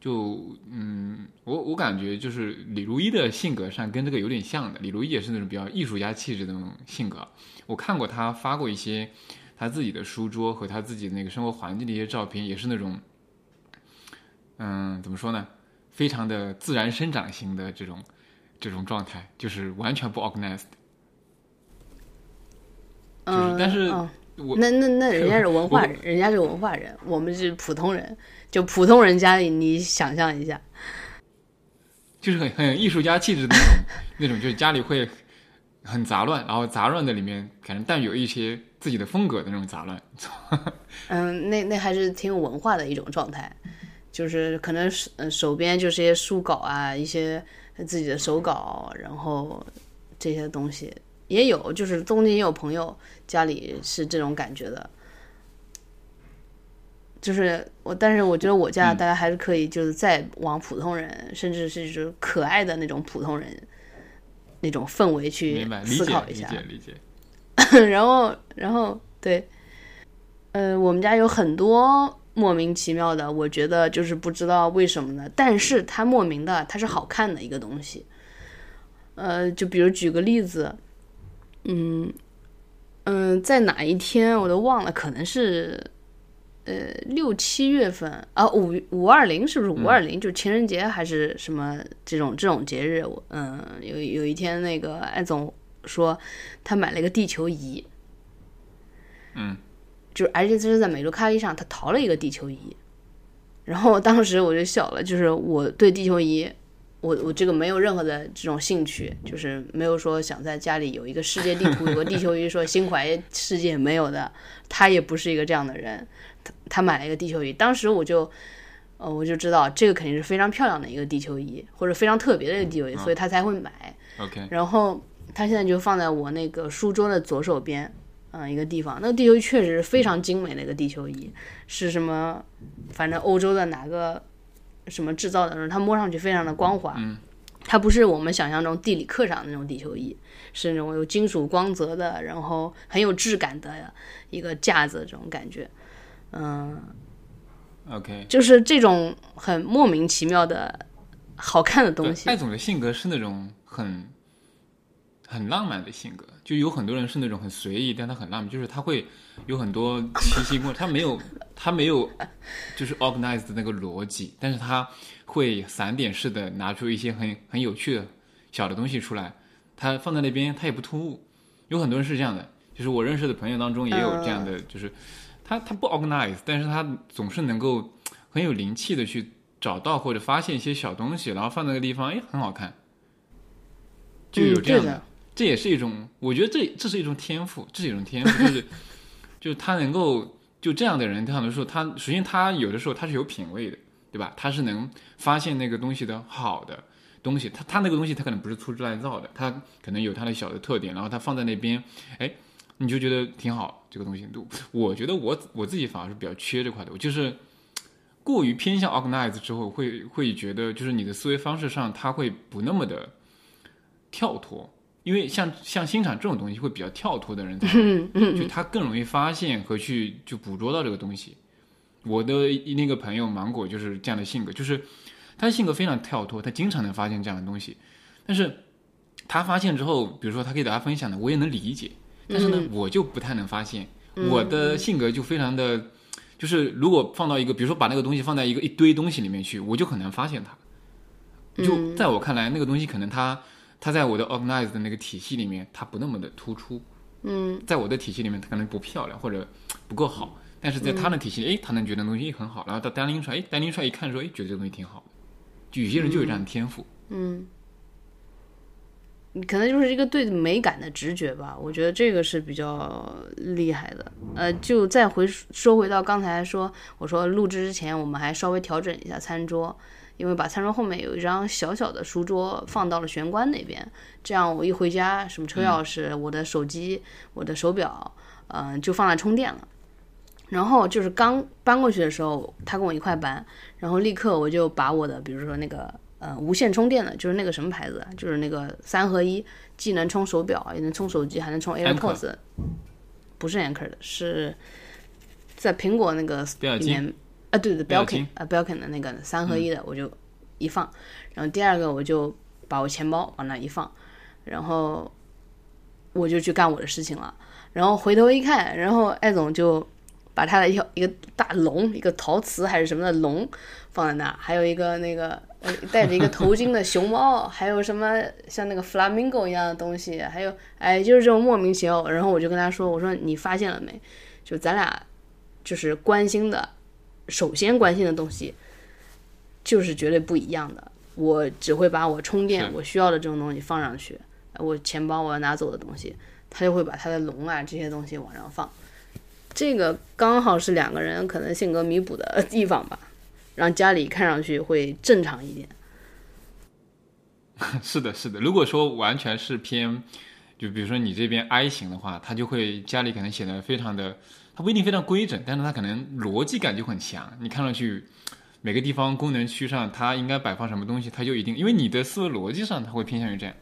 就嗯，我我感觉就是李如一的性格上跟这个有点像的，李如一也是那种比较艺术家气质的那种性格。我看过他发过一些他自己的书桌和他自己的那个生活环境的一些照片，也是那种，嗯，怎么说呢，非常的自然生长型的这种这种状态，就是完全不 organized。就是嗯，但是嗯我那那那人家是文化人，人家是文化人，我们是普通人。就普通人家里，你想象一下，就是很很有艺术家气质的那种 那种，就是家里会很杂乱，然后杂乱的里面可能带有一些自己的风格的那种杂乱。嗯，那那还是挺有文化的一种状态，就是可能是嗯手边就是一些书稿啊，一些自己的手稿，然后这些东西也有，就是东京也有朋友家里是这种感觉的。就是我，但是我觉得我家大家还是可以，就是再往普通人，甚至是就是可爱的那种普通人那种氛围去明白，理解理思考一下。解理解。然后，然后对，呃，我们家有很多莫名其妙的，我觉得就是不知道为什么呢，但是它莫名的，它是好看的一个东西。呃，就比如举个例子，嗯嗯，在哪一天我都忘了，可能是呃六七月份啊，五五二零是不是五二零？就情人节还是什么这种这种节日？我嗯，有有一天那个艾总说他买了一个地球仪，嗯，就是而且这是在美洲咖啡上，他淘了一个地球仪，然后当时我就笑了，就是我对地球仪，我我这个没有任何的这种兴趣，就是没有说想在家里有一个世界地图，有个地球仪，说心怀世界没有的，他也不是一个这样的人，他他买了一个地球仪，当时我就。呃，我就知道这个肯定是非常漂亮的一个地球仪，或者非常特别的一个地球仪，所以他才会买。OK，然后他现在就放在我那个书桌的左手边，嗯、一个地方。那个地球仪确实是非常精美的一个地球仪，是什么？反正欧洲的哪个什么制造的，它摸上去非常的光滑。嗯它不是我们想象中地理课上的那种地球仪，是那种有金属光泽的，然后很有质感的一个架子，这种感觉。嗯，OK，就是这种很莫名其妙的好看的东西。艾总的性格是那种很很浪漫的性格，就有很多人是那种很随意，但他很浪漫，就是他会有很多奇奇怪，他没有他没有就是 organized 的那个逻辑，但是他会散点式的拿出一些很很有趣的小的东西出来，他放在那边他也不突兀，有很多人是这样的，就是我认识的朋友当中也有这样的，就是他他不 organize，但是他总是能够很有灵气的去找到或者发现一些小东西，然后放那个地方，哎，很好看，就有嗯这样的，这也是一种，我觉得这这是一种天赋，这是一种天赋，就是就是他能够就这样的人，他很多时候他首先他有的时候他是有品味的，对吧？他是能发现那个东西的好的东西，他他那个东西他可能不是粗制滥造的，他可能有他的小的特点，然后他放在那边，哎，你就觉得挺好，这个东西。我觉得我我自己反而是比较缺这块的，我就是过于偏向 organize 之后，会会觉得就是你的思维方式上，它会不那么的跳脱。因为像像欣赏这种东西会比较跳脱的人才，就他更容易发现和去就捕捉到这个东西。我的那个朋友芒果就是这样的性格，就是他的性格非常跳脱，他经常能发现这样的东西。但是他发现之后，比如说他给大家分享的，我也能理解，但是呢，我就不太能发现。我的性格就非常的，就是如果放到一个，比如说把那个东西放在一个一堆东西里面去，我就很难发现它。就在我看来，那个东西可能它它在我的 organized 的那个体系里面，它不那么的突出。嗯，在我的体系里面，它可能不漂亮或者不够好，但是在他的体系里，哎，他能觉得东西很好，然后他单拎出来，哎，单拎出来一看说，哎，觉得这个东西挺好的。就有些人就有这样的天赋。可能就是一个对美感的直觉吧，我觉得这个是比较厉害的。呃，就再回说回到刚才说，我说录制之前我们还稍微调整一下餐桌，因为把餐桌后面有一张小小的书桌放到了玄关那边，这样我一回家，什么车钥匙、我的手机、我的手表，嗯、就放在充电了。然后就是刚搬过去的时候，他跟我一块搬，然后立刻我就把我的，比如说那个呃无线充电的，就是那个什么牌子啊，就是那个三合一，既能充手表，也能充手机，还能充 AirPods，不是 Anker 的，是在苹果那个里面啊，对对，Belkin 啊 Belkin 的那个三合一的，我就一放，然后第二个我就把我钱包往那一放，然后我就去干我的事情了，然后回头一看，然后艾总就把他的一条一个大龙，一个陶瓷还是什么的龙放在那，还有一个那个呃戴着一个头巾的熊猫，还有什么像那个 flamingo 一样的东西，还有哎就是这种莫名其妙，然后我就跟他说，我说你发现了没？就咱俩就是关心的，首先关心的东西就是绝对不一样的。我只会把我充电我需要的这种东西放上去，呃我钱包我要拿走的东西，他就会把他的龙啊这些东西往上放。这个刚好是两个人可能性格弥补的地方吧，让家里看上去会正常一点。是的，是的。如果说完全是偏，就比如说你这边 I 型的话，它就会家里可能显得非常的，它不一定非常规整，但是它可能逻辑感就很强。你看上去每个地方功能区上它应该摆放什么东西，它就一定，因为你的思维逻辑上它会偏向于这样。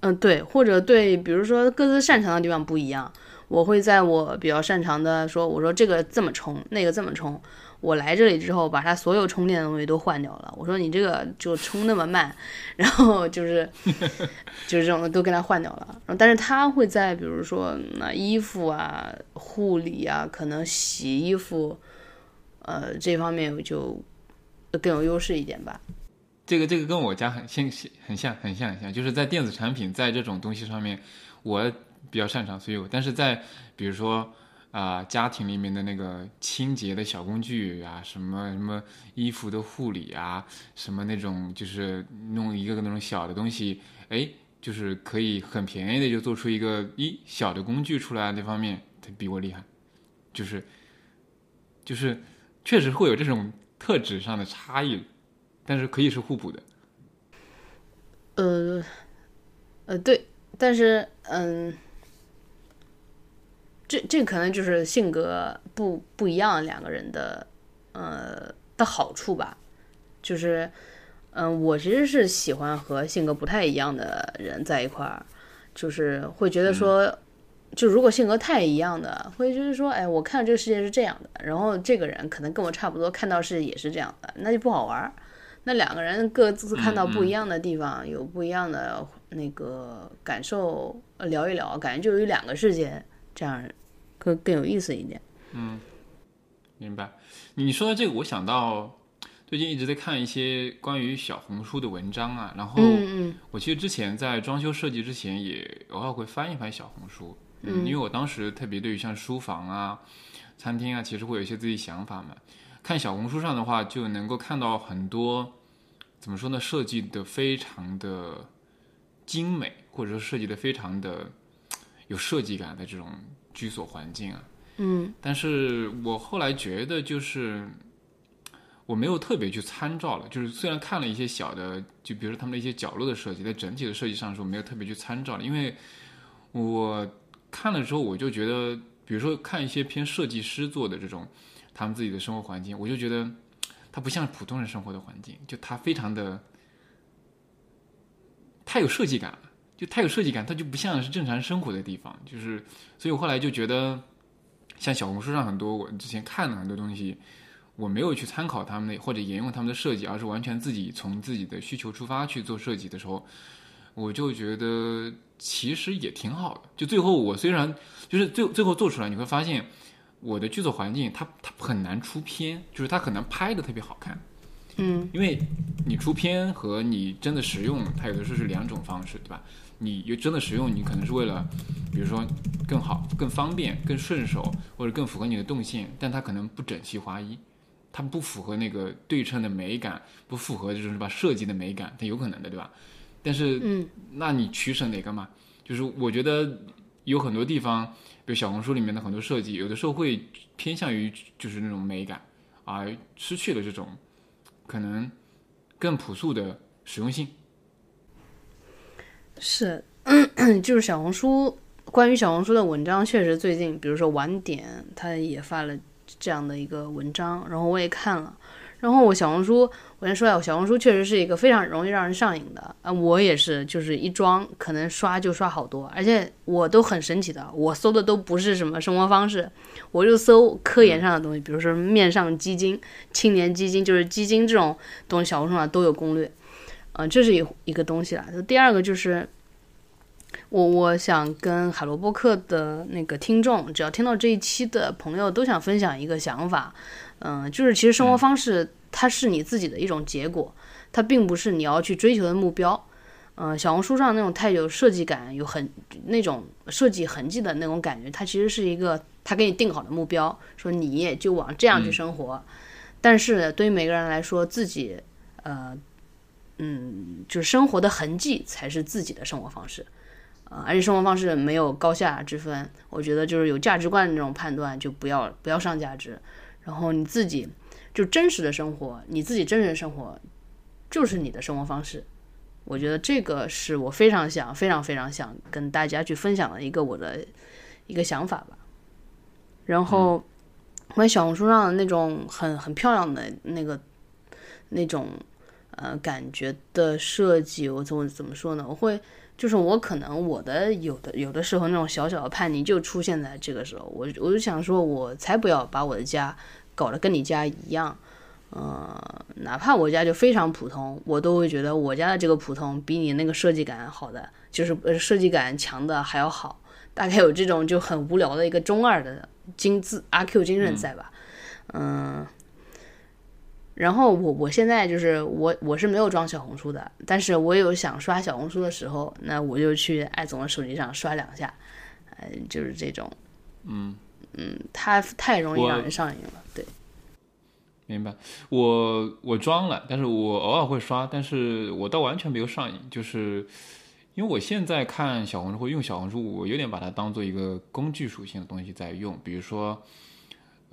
嗯，对，或者对，比如说各自擅长的地方不一样，我会在我比较擅长的说，我说这个这么充，那个这么充。我来这里之后，把它所有充电的东西都换掉了。我说你这个就充那么慢，然后就是 就是这种的都跟他换掉了。然后但是他会在比如说那衣服啊、护理啊，可能洗衣服，呃这方面就更有优势一点吧。这个这个跟我家很像很像很像很像，就是在电子产品在这种东西上面，我比较擅长，所以我但是在比如说啊、家庭里面的那个清洁的小工具啊，什么什么衣服的护理啊，什么那种就是弄一个个那种小的东西，哎，就是可以很便宜的就做出一个一小的工具出来，这方面他比我厉害，就是就是确实会有这种特质上的差异。但是可以是互补的。呃，呃，对，但是嗯，这这可能就是性格不不一样两个人的呃的好处吧，就是嗯，我其实是喜欢和性格不太一样的人在一块儿，就是会觉得说。就如果性格太一样的，会就是说，哎，我看到这个世界是这样的，然后这个人可能跟我差不多，看到是也是这样的，那就不好玩儿。那两个人各自看到不一样的地方，有不一样的那个感受，呃聊一聊，感觉就有两个世界，这样更更有意思一点。嗯明白。你说的这个，我想到最近一直在看一些关于小红书的文章啊，然后嗯嗯我其实之前在装修设计之前也偶尔会翻一翻小红书，嗯，因为我当时特别对于像书房啊、餐厅啊，其实会有一些自己想法嘛。看小红书上的话，就能够看到很多怎么说呢，设计的非常的精美，或者说设计的非常的有设计感的这种居所环境啊。嗯但是我后来觉得，就是我没有特别去参照了，就是虽然看了一些小的，就比如说他们的一些角落的设计，在整体的设计上是我没有特别去参照了，因为我看了之后，我就觉得，比如说看一些偏设计师做的这种他们自己的生活环境，我就觉得它不像普通人生活的环境，就它非常的太有设计感了。就太有设计感，它就不像是正常生活的地方，就是，所以我后来就觉得，像小红书上很多我之前看的很多东西，我没有去参考他们的或者沿用他们的设计，而是完全自己从自己的需求出发去做设计的时候，我就觉得其实也挺好的。就最后我虽然就是最最后做出来，你会发现我的剧作环境它它很难出片，就是它很难拍的特别好看。嗯因为你出片和你真的实用，它有的时候是两种方式，对吧？你有真的使用，你可能是为了，比如说更好、更方便、更顺手，或者更符合你的动线，但它可能不整齐划一，它不符合那个对称的美感，不符合这种是吧设计的美感，它有可能的，对吧？但是，嗯，那你取舍哪个嘛？就是我觉得有很多地方，比如小红书里面的很多设计，有的时候会偏向于就是那种美感，而失去了这种可能更朴素的实用性。是，就是小红书关于小红书的文章，确实最近，比如说晚点，他也发了这样的一个文章，然后我也看了。然后我小红书，我先说下，我小红书确实是一个非常容易让人上瘾的啊，我也是，就是一装可能刷就刷好多，而且我都很神奇的，我搜的都不是什么生活方式，我就搜科研上的东西，比如说面上基金、青年基金，就是基金这种东西，小红书上都有攻略，嗯，这是一一个东西啦。第二个就是我我想跟海螺播客的那个听众，只要听到这一期的朋友，都想分享一个想法。嗯，就是其实生活方式它是你自己的一种结果，它并不是你要去追求的目标。嗯，小红书上那种太有设计感、有很那种设计痕迹的那种感觉，它其实是一个他给你定好的目标，说你也就往这样去生活。但是对于每个人来说，自己呃嗯，就是生活的痕迹才是自己的生活方式啊，而且生活方式没有高下之分。我觉得就是有价值观的那种判断，就不要不要上价值。然后你自己就真实的生活，你自己真实的生活就是你的生活方式。我觉得这个是我非常想、非常非常想跟大家去分享的一个我的一个想法吧。然后，关于小红书上的那种很很漂亮的那个那种呃感觉的设计，我怎么怎么说呢？我会就是我可能我的有的有的时候那种小小的叛逆就出现在这个时候，我我就想说，我才不要把我的家。搞得跟你家一样，呃，哪怕我家就非常普通，我都会觉得我家的这个普通比你那个设计感好的，就是呃设计感强的还要好。大概有这种就很无聊的一个中二的精致阿 Q 精神在吧？嗯。然后我我现在就是我我是没有装小红书的，但是我有想刷小红书的时候，那我就去艾总的手机上刷两下，呃，就是这种，嗯。嗯，它太容易让人上瘾了。对，明白。我我装了，但是我偶尔会刷，但是我倒完全没有上瘾。就是因为我现在看小红书或用小红书，我有点把它当做一个工具属性的东西在用。比如说，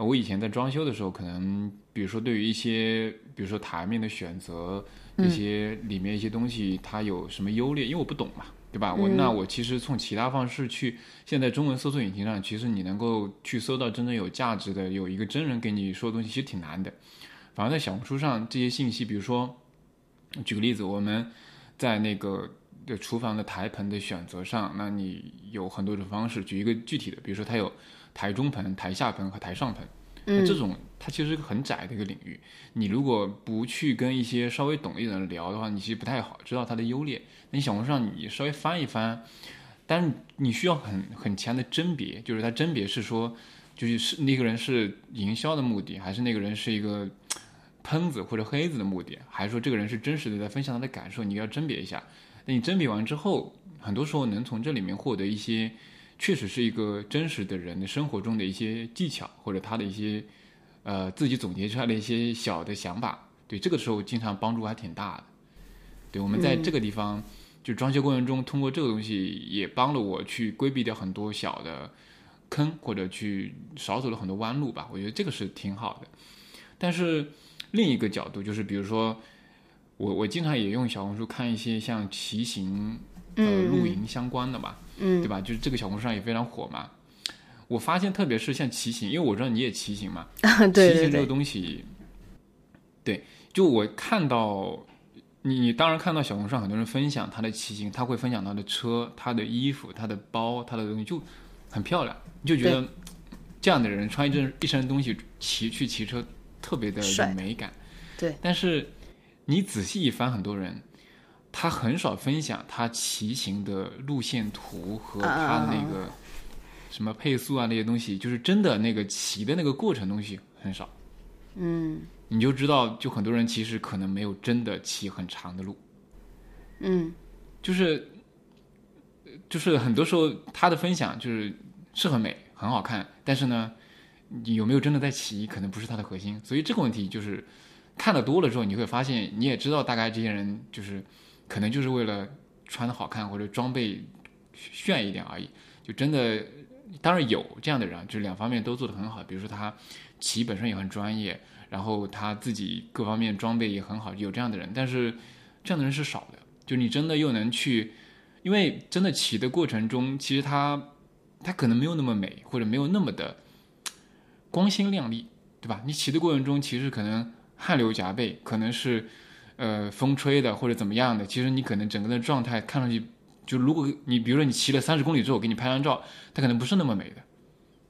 我以前在装修的时候，可能比如说对于一些，比如说台面的选择，一些里面一些东西，它有什么优劣，因为我不懂嘛。对吧？我那我其实从其他方式去，现在中文搜索引擎上，其实你能够去搜到真正有价值的，有一个真人给你说的东西，其实挺难的。反而在小红书上，这些信息，比如说，举个例子，我们在那个的厨房的台盆的选择上，那你有很多种方式。举一个具体的，比如说它有台中盆、台下盆和台上盆。那这种它其实是个很窄的一个领域，你如果不去跟一些稍微懂一点的人聊的话，你其实不太好知道它的优劣。那你小红书上你稍微翻一翻，但是你需要很很强的甄别，就是它甄别是说，就是是那个人是营销的目的，还是那个人是一个喷子或者黑子的目的，还是说这个人是真实的在分享他的感受，你要甄别一下。那你甄别完之后，很多时候能从这里面获得一些。确实是一个真实的人的生活中的一些技巧，或者他的一些，呃，自己总结出来的一些小的想法。对，这个时候经常帮助还挺大的。对，我们在这个地方就装修过程中，通过这个东西也帮了我去规避掉很多小的坑，或者去少走了很多弯路吧。我觉得这个是挺好的。但是另一个角度就是，比如说我我经常也用小红书看一些像骑行、呃露营相关的吧。嗯，对吧？就是这个小红书上也非常火嘛。我发现，特别是像骑行，因为我知道你也骑行嘛。对骑行这个东西，对，就我看到你，你当然看到小红书上很多人分享他的骑行，他会分享他的车、他的衣服、他的包、他的东西，就很漂亮。你就觉得这样的人穿一身一身东西骑去骑车，特别的有美感。对，但是你仔细一翻，很多人。他很少分享他骑行的路线图和他那个什么配速啊那些东西，就是真的那个骑的那个过程东西很少。嗯，你就知道，就很多人其实可能没有真的骑很长的路。嗯，就是就是很多时候他的分享就是是很美很好看，但是呢，你有没有真的在骑，可能不是他的核心。所以这个问题就是看的多了之后，你会发现你也知道大概这些人就是。可能就是为了穿的好看或者装备炫一点而已。就真的，当然有这样的人，就是两方面都做得很好。比如说他骑本身也很专业，然后他自己各方面装备也很好，有这样的人。但是这样的人是少的。就你真的又能去，因为真的骑的过程中，其实他他可能没有那么美，或者没有那么的光鲜亮丽，对吧？你骑的过程中，其实可能汗流浃背，可能是呃风吹的或者怎么样的。其实你可能整个的状态看上去。就如果你比如说你骑了三十公里之后给你拍张照，它可能不是那么美的，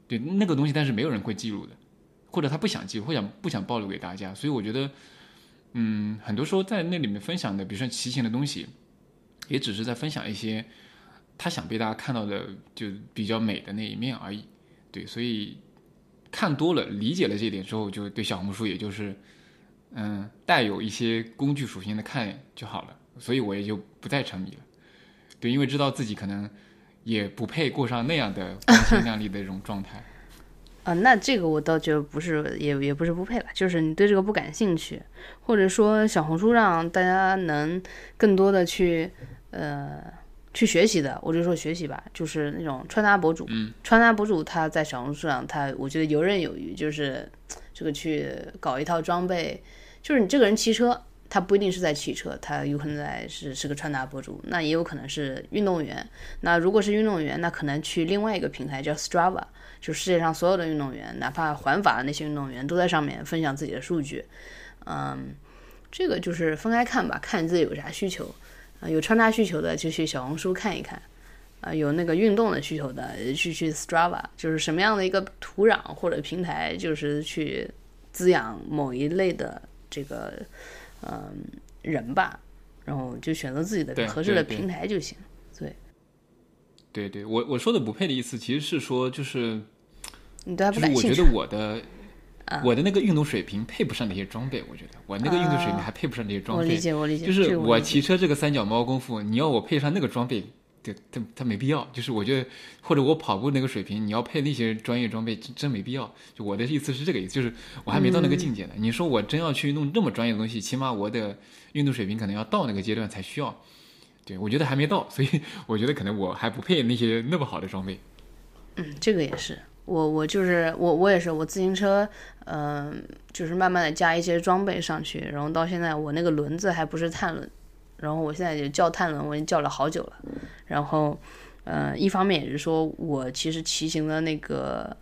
对那个东西，但是没有人会记录的，或者他不想记录，或者不想暴露给大家。所以我觉得，嗯，很多时候在那里面分享的，比如说骑行的东西，也只是在分享一些他想被大家看到的，就比较美的那一面而已。对，所以看多了，理解了这一点之后，就对小红书也就是嗯带有一些工具属性的看就好了。所以我也就不再沉迷了。对，因为知道自己可能也不配过上那样的光鲜亮丽的这种状态。啊，那这个我倒觉得不是，也也不是不配吧，就是你对这个不感兴趣，或者说小红书让大家能更多的去呃去学习的，我就说学习吧，就是那种穿搭博主。嗯，穿搭博主他在小红书上，他我觉得游刃有余，就是这个去搞一套装备，就是你这个人骑车。他不一定是在骑车，他有可能在是是个穿搭博主，那也有可能是运动员。那如果是运动员，那可能去另外一个平台叫 Strava，就世界上所有的运动员，哪怕环法的那些运动员都在上面分享自己的数据。嗯，这个就是分开看吧，看你自己有啥需求。啊，有穿搭需求的就去小红书看一看，啊，有那个运动的需求的去去 Strava，就是什么样的一个土壤或者平台，就是去滋养某一类的这个。嗯，人吧，然后就选择自己的合适的平台就行。对，对对，我我说的不配的意思，其实是说就是你对他不感兴趣。我觉得我的 我的那个运动水平配不上那些装备，我觉得我那个运动水平还配不上那些装备。我理解，我理解。就是我骑车这个三脚猫功夫，你要我配上那个装备。对，他他没必要，就是我觉得，或者我跑步那个水平，你要配那些专业装备，真没必要。就我的意思是这个意思，就是我还没到那个境界呢。你说我真要去弄这么专业的东西，起码我的运动水平可能要到那个阶段才需要。对我觉得还没到，所以 我觉得可能我还不配那些那么好的装备。嗯，这个也是，我我就是我我也是，我自行车，嗯，就是慢慢的加一些装备上去，然后到现在我那个轮子还不是碳轮。然后我现在就叫碳轮，我已经叫了好久了。然后，呃，一方面也是说我其实骑行的那个，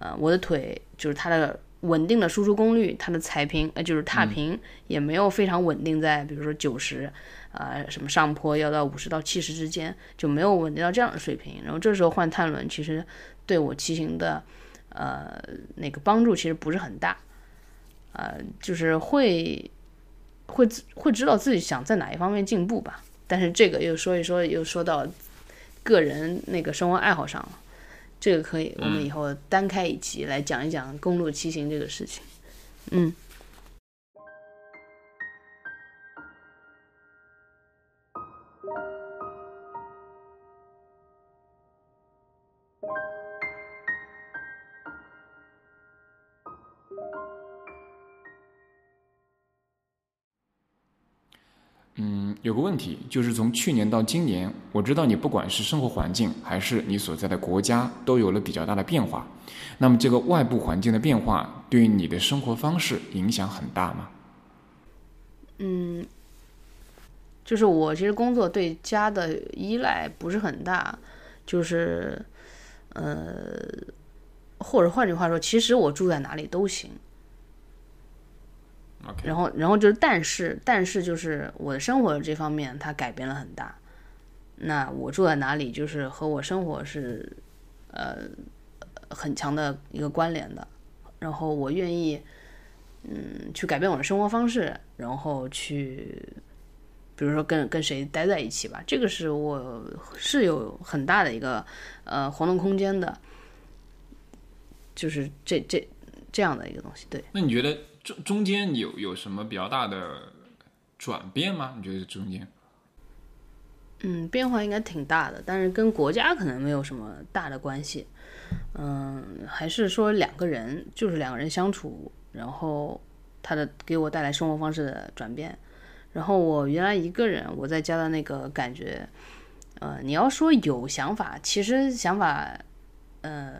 呃，我的腿就是它的稳定的输出功率，它的踩平呃就是踏平也没有非常稳定在，比如说九十，啊什么上坡要到五十到七十之间，就没有稳定到这样的水平。然后这时候换碳轮，其实对我骑行的，呃，那个帮助其实不是很大，呃，就是会。会会知道自己想在哪一方面进步吧，但是这个又说一说，又说到个人那个生活爱好上了，这个可以我们以后单开一期来讲一讲公路骑行这个事情，嗯。嗯，有个问题，就是从去年到今年，我知道你不管是生活环境还是你所在的国家，都有了比较大的变化。那么这个外部环境的变化，对于你的生活方式影响很大吗？嗯，就是我其实工作对家的依赖不是很大，就是，呃，或者换句话说，其实我住在哪里都行。然后，然后就是，但是，但是就是我的生活这方面它改变了很大。那我住在哪里，就是和我生活是呃很强的一个关联的。然后我愿意嗯去改变我的生活方式，然后去比如说跟跟谁待在一起吧，这个是我是有很大的一个呃活动空间的，就是这这这样的一个东西。对，那你觉得？中中间有有什么比较大的转变吗？你觉得中间？嗯，变化应该挺大的，但是跟国家可能没有什么大的关系。嗯，还是说两个人，就是两个人相处，然后他的给我带来生活方式的转变。然后我原来一个人，我在家的那个感觉，呃，你要说有想法，其实想法，呃，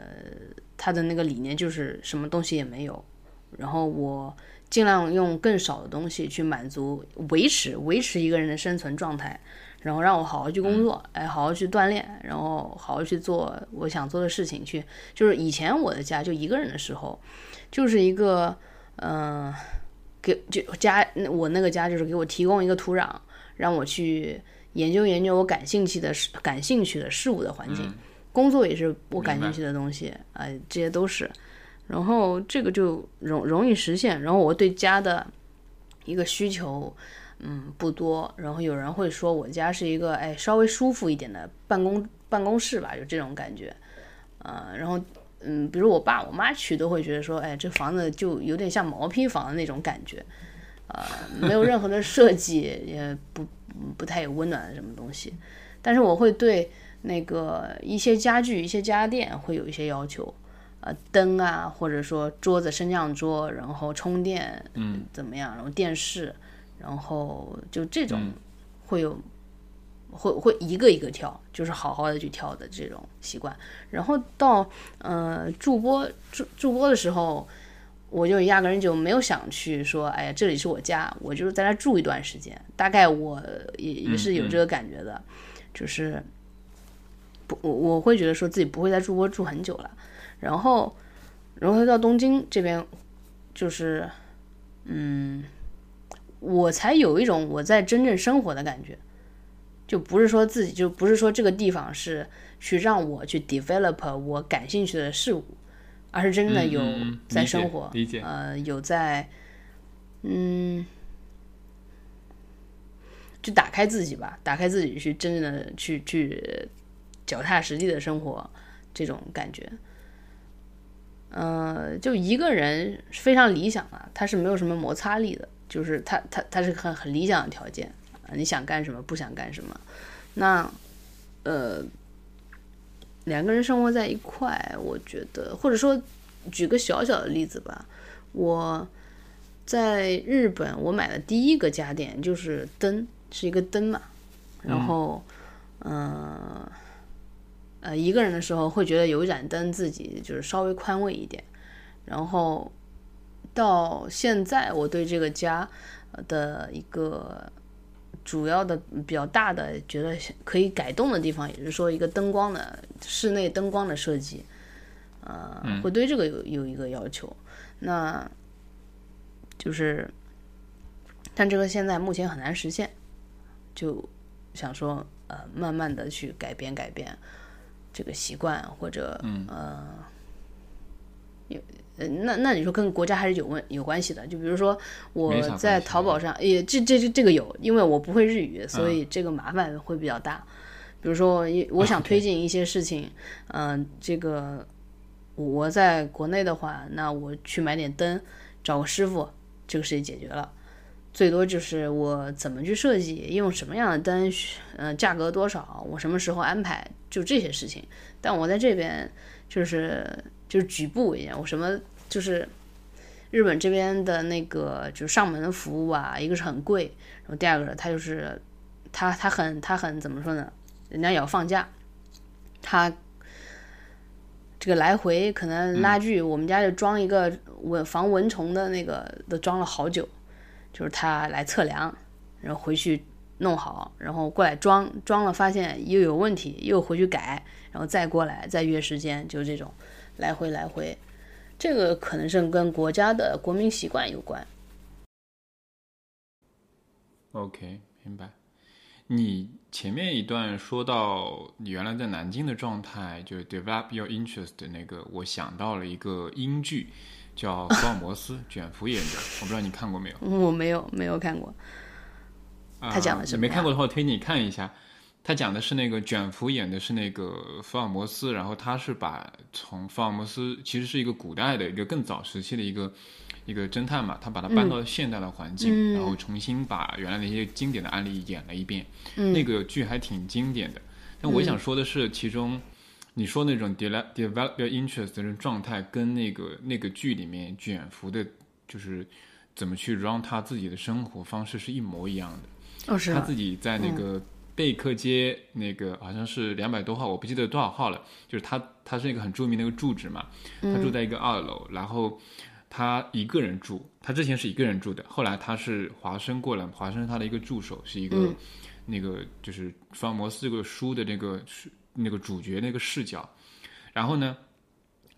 他的那个理念就是什么东西也没有，然后我尽量用更少的东西去满足、维持、维持一个人的生存状态，然后让我好好去工作，哎，好好去锻炼，然后好好去做我想做的事情。去就是以前我的家就一个人的时候，就是一个，嗯、给就家我那个家就是给我提供一个土壤，让我去研究研究我感兴趣的事、感兴趣的事物的环境。工作也是我感兴趣的东西，呃，这些都是。然后这个就容容易实现。然后我对家的一个需求，嗯，不多。然后有人会说我家是一个哎稍微舒服一点的办公办公室吧，就这种感觉。呃，然后嗯，比如我爸我妈去都会觉得说，哎，这房子就有点像毛坯房的那种感觉，呃，没有任何的设计，也不不太有温暖的什么东西。但是我会对那个一些家具、一些家电会有一些要求，呃，灯啊，或者说桌子、升降桌，然后充电，嗯，怎么样？然后电视，然后就这种会有。会会一个一个挑，就是好好的去挑的这种习惯。然后到呃助播助助播的时候，我就压根儿就没有想去说，哎呀，这里是我家，我就是在那住一段时间。大概我也也是有这个感觉的，就是不我我会觉得说自己不会在助播住很久了。然后然后到东京这边，就是嗯，我才有一种我在真正生活的感觉。就不是说自己，就不是说这个地方是去让我去 develop 我感兴趣的事物，而是真的有在理解生活，理解呃，有在，嗯，就打开自己吧，打开自己去真正的去去脚踏实地的生活，这种感觉。呃，就一个人非常理想的，他是没有什么摩擦力的，就是他他他是很很理想的条件啊，你想干什么不想干什么，那呃两个人生活在一块，我觉得或者说举个小小的例子吧，我在日本我买的第一个家电就是灯，是一个灯嘛，然后嗯。呃，一个人的时候会觉得有一盏灯自己就是稍微宽慰一点，然后到现在我对这个家呃的一个主要的比较大的觉得可以改动的地方，也是说一个灯光的室内灯光的设计，呃，会对这个有有一个要求，那就是，但这个现在目前很难实现，就想说呃，慢慢的去改变改变。这个习惯，或者呃，有呃，那那你说跟国家还是有问有关系的。就比如说我在淘宝上，也这这这这个有，因为我不会日语，所以这个麻烦会比较大。比如说，一我想推进一些事情，嗯、这个我在国内的话，那我去买点灯，找个师傅，这个事情解决了。最多就是我怎么去设计，用什么样的灯，呃，价格多少，我什么时候安排，就这些事情。但我在这边就是就是举步维艰，我什么就是日本这边的那个就是上门的服务啊，一个是很贵，然后第二个他就是他他很他很怎么说呢？人家也要放假，他这个来回可能拉锯，我们家就装一个蚊防蚊虫的那个，都装了好久。就是他来测量，然后回去弄好，然后过来装，装了发现又有问题，又回去改，然后再过来再约时间，就这种来回来回。这个可能是跟国家的国民习惯有关。OK，明白。你前面一段说到你原来在南京的状态，就是 develop your interest 的那个，我想到了一个英剧，叫《福尔摩斯》，卷福演的，我不知道你看过没有？我没有没有看过，啊他讲的什么呀你没看过的话，推荐你看一下。他讲的是那个卷福演的是那个福尔摩斯，然后他是把从福尔摩斯其实是一个古代的一个更早时期的一个一个侦探嘛，他把它搬到现代的环境，然后重新把原来的一些经典的案例演了一遍。那个剧还挺经典的。但我想说的是，其中你说那种 develop develop your interest 的状态，跟那个那个剧里面卷福的，就是怎么去 run 他自己的生活方式是一模一样的。哦是吗？他自己在那个贝克街那个好像是两百多号，我不记得多少号了。就是他他是一个很著名的一个住址嘛，他住在一个二楼，然后他一个人住，他之前是一个人住的，后来他是华生过来，华生他的一个助手，是一个、嗯那个就是福尔摩斯这个书的那个那个主角那个视角。然后呢，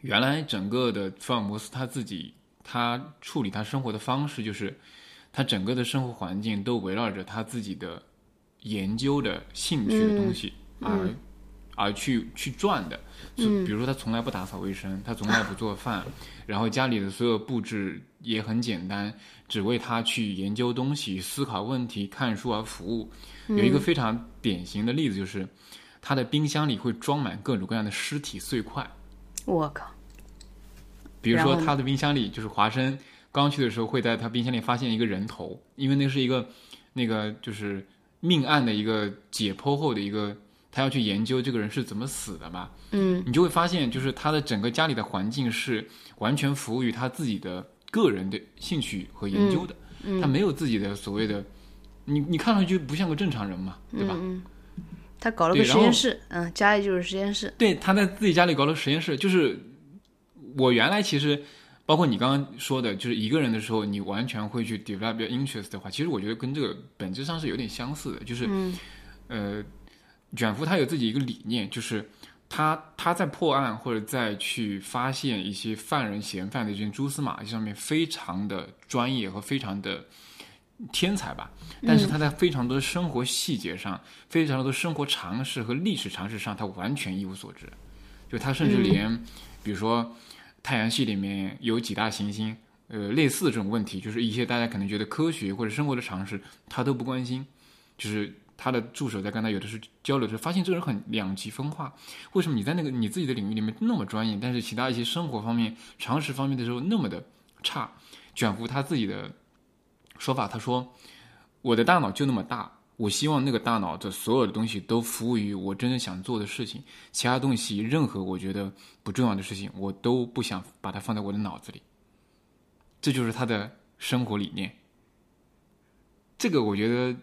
原来整个的福尔摩斯他自己他处理他生活的方式就是。他整个的生活环境都围绕着他自己的研究的兴趣的东西而、而去去转的。就比如说，他从来不打扫卫生，他从来不做饭，然后家里的所有布置也很简单，只为他去研究东西、思考问题、看书而服务。有一个非常典型的例子就是，他的冰箱里会装满各种各样的尸体碎块。我靠，比如说他的冰箱里就是华生刚去的时候会在他冰箱里发现一个人头，因为那是一个那个就是命案的一个解剖后的一个，他要去研究这个人是怎么死的嘛。嗯，你就会发现，就是他的整个家里的环境是完全服务于他自己的个人的兴趣和研究的，嗯他没有自己的所谓的，你你看上去不像个正常人嘛，对吧？他搞了个实验室，嗯，家里就是实验室，对，他在自己家里搞了实验室，就是我原来其实包括你刚刚说的，就是一个人的时候，你完全会去 develop your interest 的话，其实我觉得跟这个本质上是有点相似的，就是、呃，卷福他有自己一个理念，就是他他在破案或者在去发现一些犯人嫌犯的这些蛛丝马迹上面非常的专业和非常的天才吧，但是他在非常多的生活细节上，非常多的生活常识和历史常识上，他完全一无所知。就他甚至连，比如说太阳系里面有几大行星，呃，类似这种问题，就是一些大家可能觉得科学或者生活的常识，他都不关心。就是他的助手在跟他有的时候交流的时候，发现这个人很两极分化。为什么你在那个你自己的领域里面那么专业，但是其他一些生活方面、常识方面的时候那么的差？卷福他自己的说法，他说：“我的大脑就那么大，我希望那个大脑的所有的东西都服务于我真正想做的事情，其他东西任何我觉得不重要的事情，我都不想把它放在我的脑子里。”这就是他的生活理念。这个我觉得，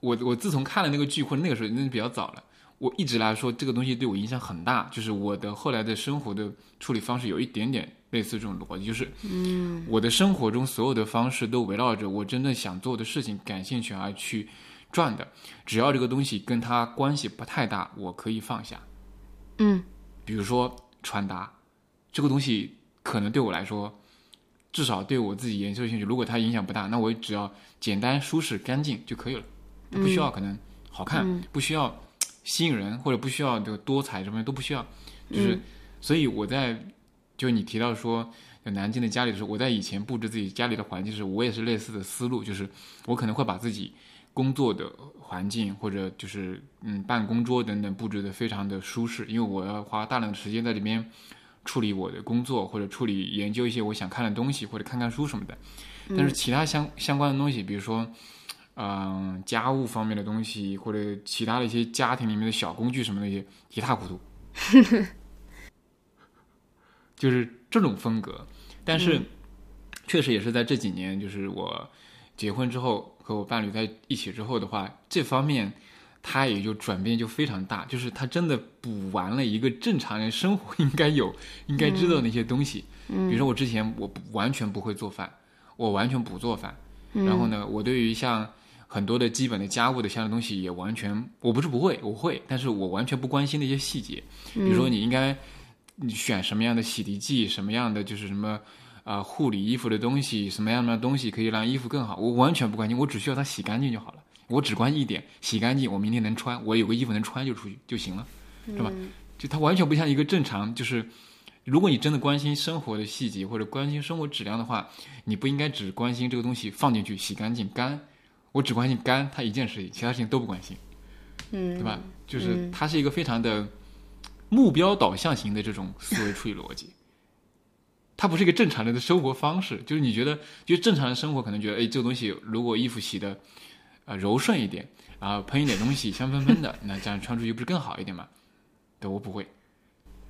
我我自从看了那个剧，或者那个时候那比较早了，我一直来说这个东西对我影响很大，就是我的后来的生活的处理方式有一点点类似这种逻辑，就是，嗯，我的生活中所有的方式都围绕着我真正想做的事情、感兴趣而去转的，只要这个东西跟它关系不太大，我可以放下。嗯，比如说穿搭，这个东西可能对我来说，至少对我自己研究兴趣，如果它影响不大，那我只要简单、舒适、干净就可以了，不需要可能好看，不需要吸引人，或者不需要这个多彩什么都不需要，就是，所以我在就你提到说有南京的家里的时候，我在以前布置自己家里的环境时，我也是类似的思路，就是我可能会把自己工作的环境或者就是嗯办公桌等等布置的非常的舒适，因为我要花大量的时间在里面处理我的工作或者处理研究一些我想看的东西或者看看书什么的。但是其他相相关的东西，比如说嗯、家务方面的东西或者其他的一些家庭里面的小工具什么的，也一塌糊涂。就是这种风格，但是确实也是在这几年，就是我结婚之后和我伴侣在一起之后的话，这方面他也就转变就非常大，就是他真的补完了一个正常人生活应该有、应该知道的那些东西。嗯，比如说我之前我不完全不会做饭，我完全不做饭，然后呢，我对于像很多的基本的家务的相关东西也完全，我不是不会，我会，但是我完全不关心那些细节，比如说你应该。你选什么样的洗涤剂，什么样的就是什么啊、呃护理衣服的东西，什么样的东西可以让衣服更好，我完全不关心，我只需要它洗干净就好了。我只关心一点，洗干净，我明天能穿，我有个衣服能穿就出去就行了，是吧？就它完全不像一个正常，就是如果你真的关心生活的细节或者关心生活质量的话，你不应该只关心这个东西放进去洗干净干，我只关心干它一件事情，其他事情都不关心，嗯，对吧？就是它是一个非常的。目标导向型的这种思维处理逻辑，它不是一个正常人的生活方式。就是你觉得，就正常人生活可能觉得，哎，这个东西如果衣服洗的呃柔顺一点，然后喷一点东西香喷喷的，那这样穿出去不是更好一点吗？对，我不会。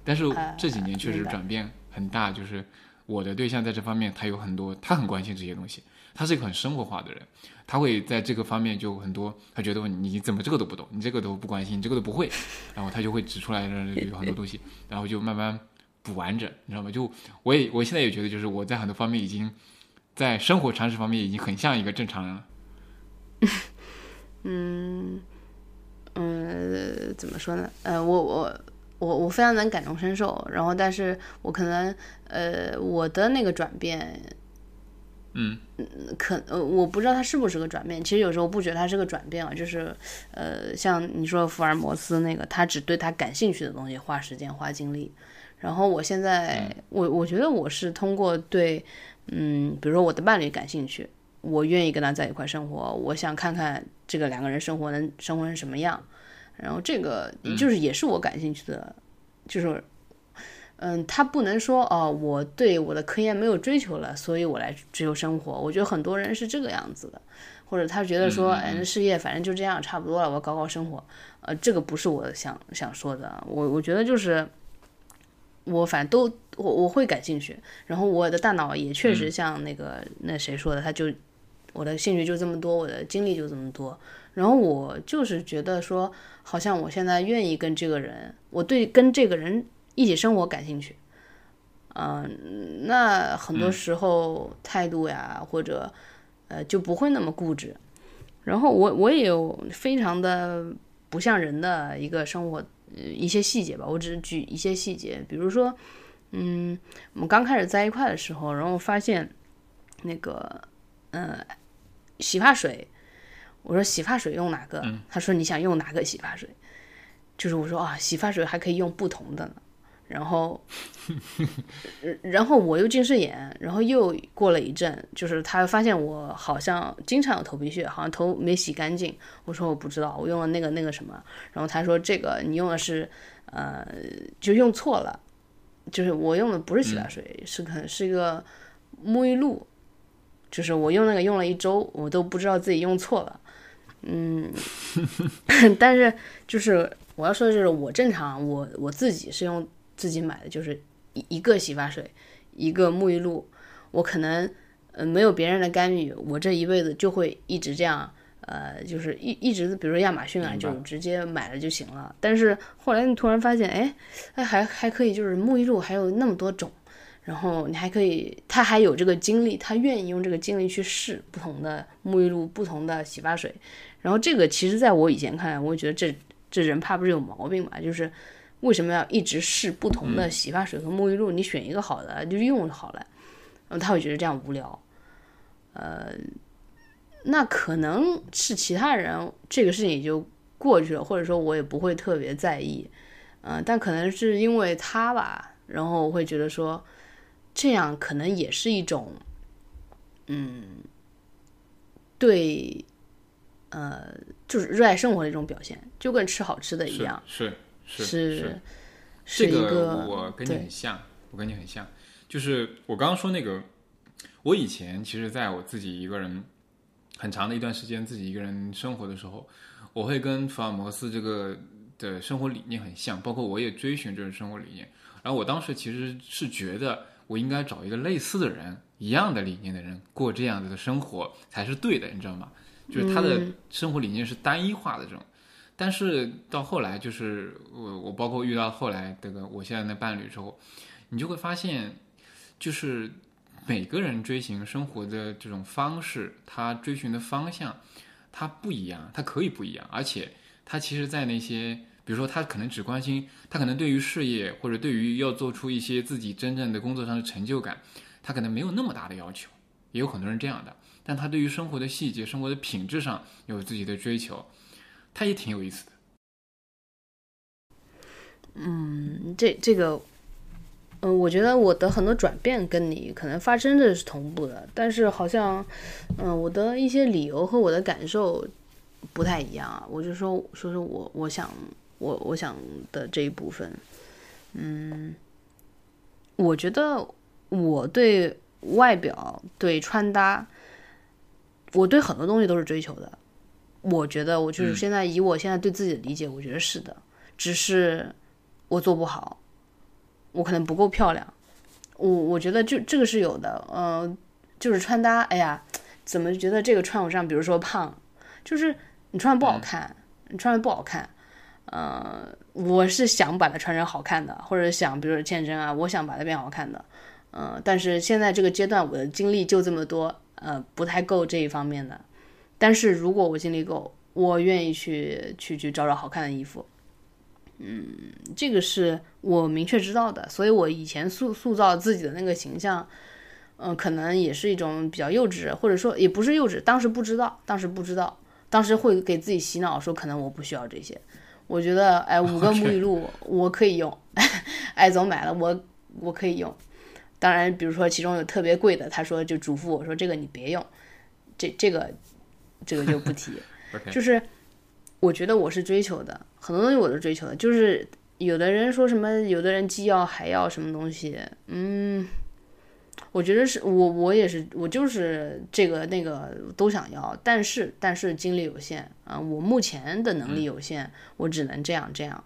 但是这几年确实转变很大，就是我的对象在这方面他有很多，他很关心这些东西，他是一个很生活化的人，他会在这个方面就很多，他觉得你怎么这个都不懂，你这个都不关心，你这个都不会，然后他就会指出来有很多东西，然后就慢慢补完整，你知道吗？就我也我现在也觉得，就是我在很多方面已经在生活常识方面已经很像一个正常人了。嗯嗯，怎么说呢？呃，我我我我非常能感同身受，然后但是我可能呃我的那个转变。嗯，可呃，我不知道它是不是个转变。其实有时候不觉得它是个转变啊，就是，呃，像你说福尔摩斯那个，他只对他感兴趣的东西花时间花精力。然后我现在，我我觉得我是通过对，嗯，比如说我的伴侣感兴趣，我愿意跟他在一块生活，我想看看这个两个人生活能生活成什么样。然后这个就是也是我感兴趣的，就是。嗯，他不能说哦，我对我的科研没有追求了，所以我来追求生活。我觉得很多人是这个样子的，或者他觉得说，哎，事业反正就这样，差不多了，我要搞搞生活。呃，这个不是我想想说的。我我觉得就是，我反正都我我会感兴趣，然后我的大脑也确实像那个那谁说的，他就我的兴趣就这么多，我的精力就这么多。然后我就是觉得说，好像我现在愿意跟这个人，我对跟这个人。一起生活感兴趣，嗯，那很多时候态度呀，或者呃就不会那么固执。然后我我也有非常的不像人的一个生活，一些细节吧。我只是举一些细节，比如说，嗯，我们刚开始在一块的时候，然后发现那个，呃，洗发水，我说洗发水用哪个？他说你想用哪个洗发水？就是我说啊，洗发水还可以用不同的呢。然后，然后我又近视眼，然后又过了一阵，就是他发现我好像经常有头皮屑，好像头没洗干净。我说我不知道，我用了那个那个什么。然后他说这个你用的是，呃，就用错了，就是我用的不是洗发水，是可能是一个沐浴露，就是我用那个用了一周，我都不知道自己用错了。嗯，但是就是我要说的就是我正常，我我自己是用。自己买的就是一一个洗发水，一个沐浴露。我可能呃没有别人的干预，我这一辈子就会一直这样，呃，就是一一直，比如说亚马逊啊，就直接买了就行了。但是后来你突然发现，哎，哎还还可以，就是沐浴露还有那么多种，然后你还可以，他还有这个精力，他愿意用这个精力去试不同的沐浴露、不同的洗发水。然后这个其实在我以前看来，我觉得这这人怕不是有毛病吧，就是。为什么要一直试不同的洗发水和沐浴露？你选一个好的就用就好了。然后他会觉得这样无聊。呃，那可能是其他人这个事情也就过去了，或者说我也不会特别在意。嗯，但可能是因为他吧，然后我会觉得说，这样可能也是一种，嗯，对，呃，就是热爱生活的一种表现，就跟吃好吃的一样。是。是，这个我跟你很像，我跟你很像，就是我刚刚说那个，我以前其实在我自己一个人很长的一段时间自己一个人生活的时候，我会跟福尔摩斯这个的生活理念很像，包括我也追寻这种生活理念。然后我当时其实是觉得我应该找一个类似的人，一样的理念的人过这样子的生活才是对的，你知道吗？就是他的生活理念是单一化的这种。但是到后来，就是我我包括遇到后来这个我现在的伴侣之后，你就会发现，就是每个人追寻生活的这种方式，他追寻的方向，他不一样，他可以不一样，而且他其实，在那些比如说他可能只关心，他可能对于事业或者对于要做出一些自己真正的工作上的成就感，他可能没有那么大的要求，也有很多人这样的，但他对于生活的细节、生活的品质上有自己的追求。他也挺有意思的。嗯，这这个，嗯，我觉得我的很多转变跟你可能发生的是同步的，但是好像，嗯，我的一些理由和我的感受不太一样啊。我就说说说我我想我我想的这一部分，嗯，我觉得我对外表对穿搭，我对很多东西都是追求的。我觉得我就是现在以我现在对自己的理解，我觉得是的，只是我做不好，我可能不够漂亮。我我觉得就这个是有的，嗯，就是穿搭，哎呀，怎么觉得这个穿不上，比如说胖，就是你穿的不好看，你穿的不好看。呃，我是想把它穿成好看的，或者想，比如说健身啊，我想把它变好看的。嗯，但是现在这个阶段，我的精力就这么多，呃，不太够这一方面的。但是如果我精力够，我愿意去去去找找好看的衣服。嗯，这个是我明确知道的，所以我以前塑塑造自己的那个形象，嗯，可能也是一种比较幼稚，或者说也不是幼稚，当时不知道，当时不知道，当时会给自己洗脑说可能我不需要这些。我觉得，哎，五个沐浴露 我可以用，艾总买了，我我可以用。当然，比如说其中有特别贵的，他说就嘱咐我说这个你别用，这这个这个就不提。就是我觉得我是追求的，很多东西我都追求的。就是有的人说什么，有的人既要还要什么东西，嗯，我觉得是我我也是，我就是这个那个都想要，但是但是精力有限啊，我目前的能力有限，我只能这样这样，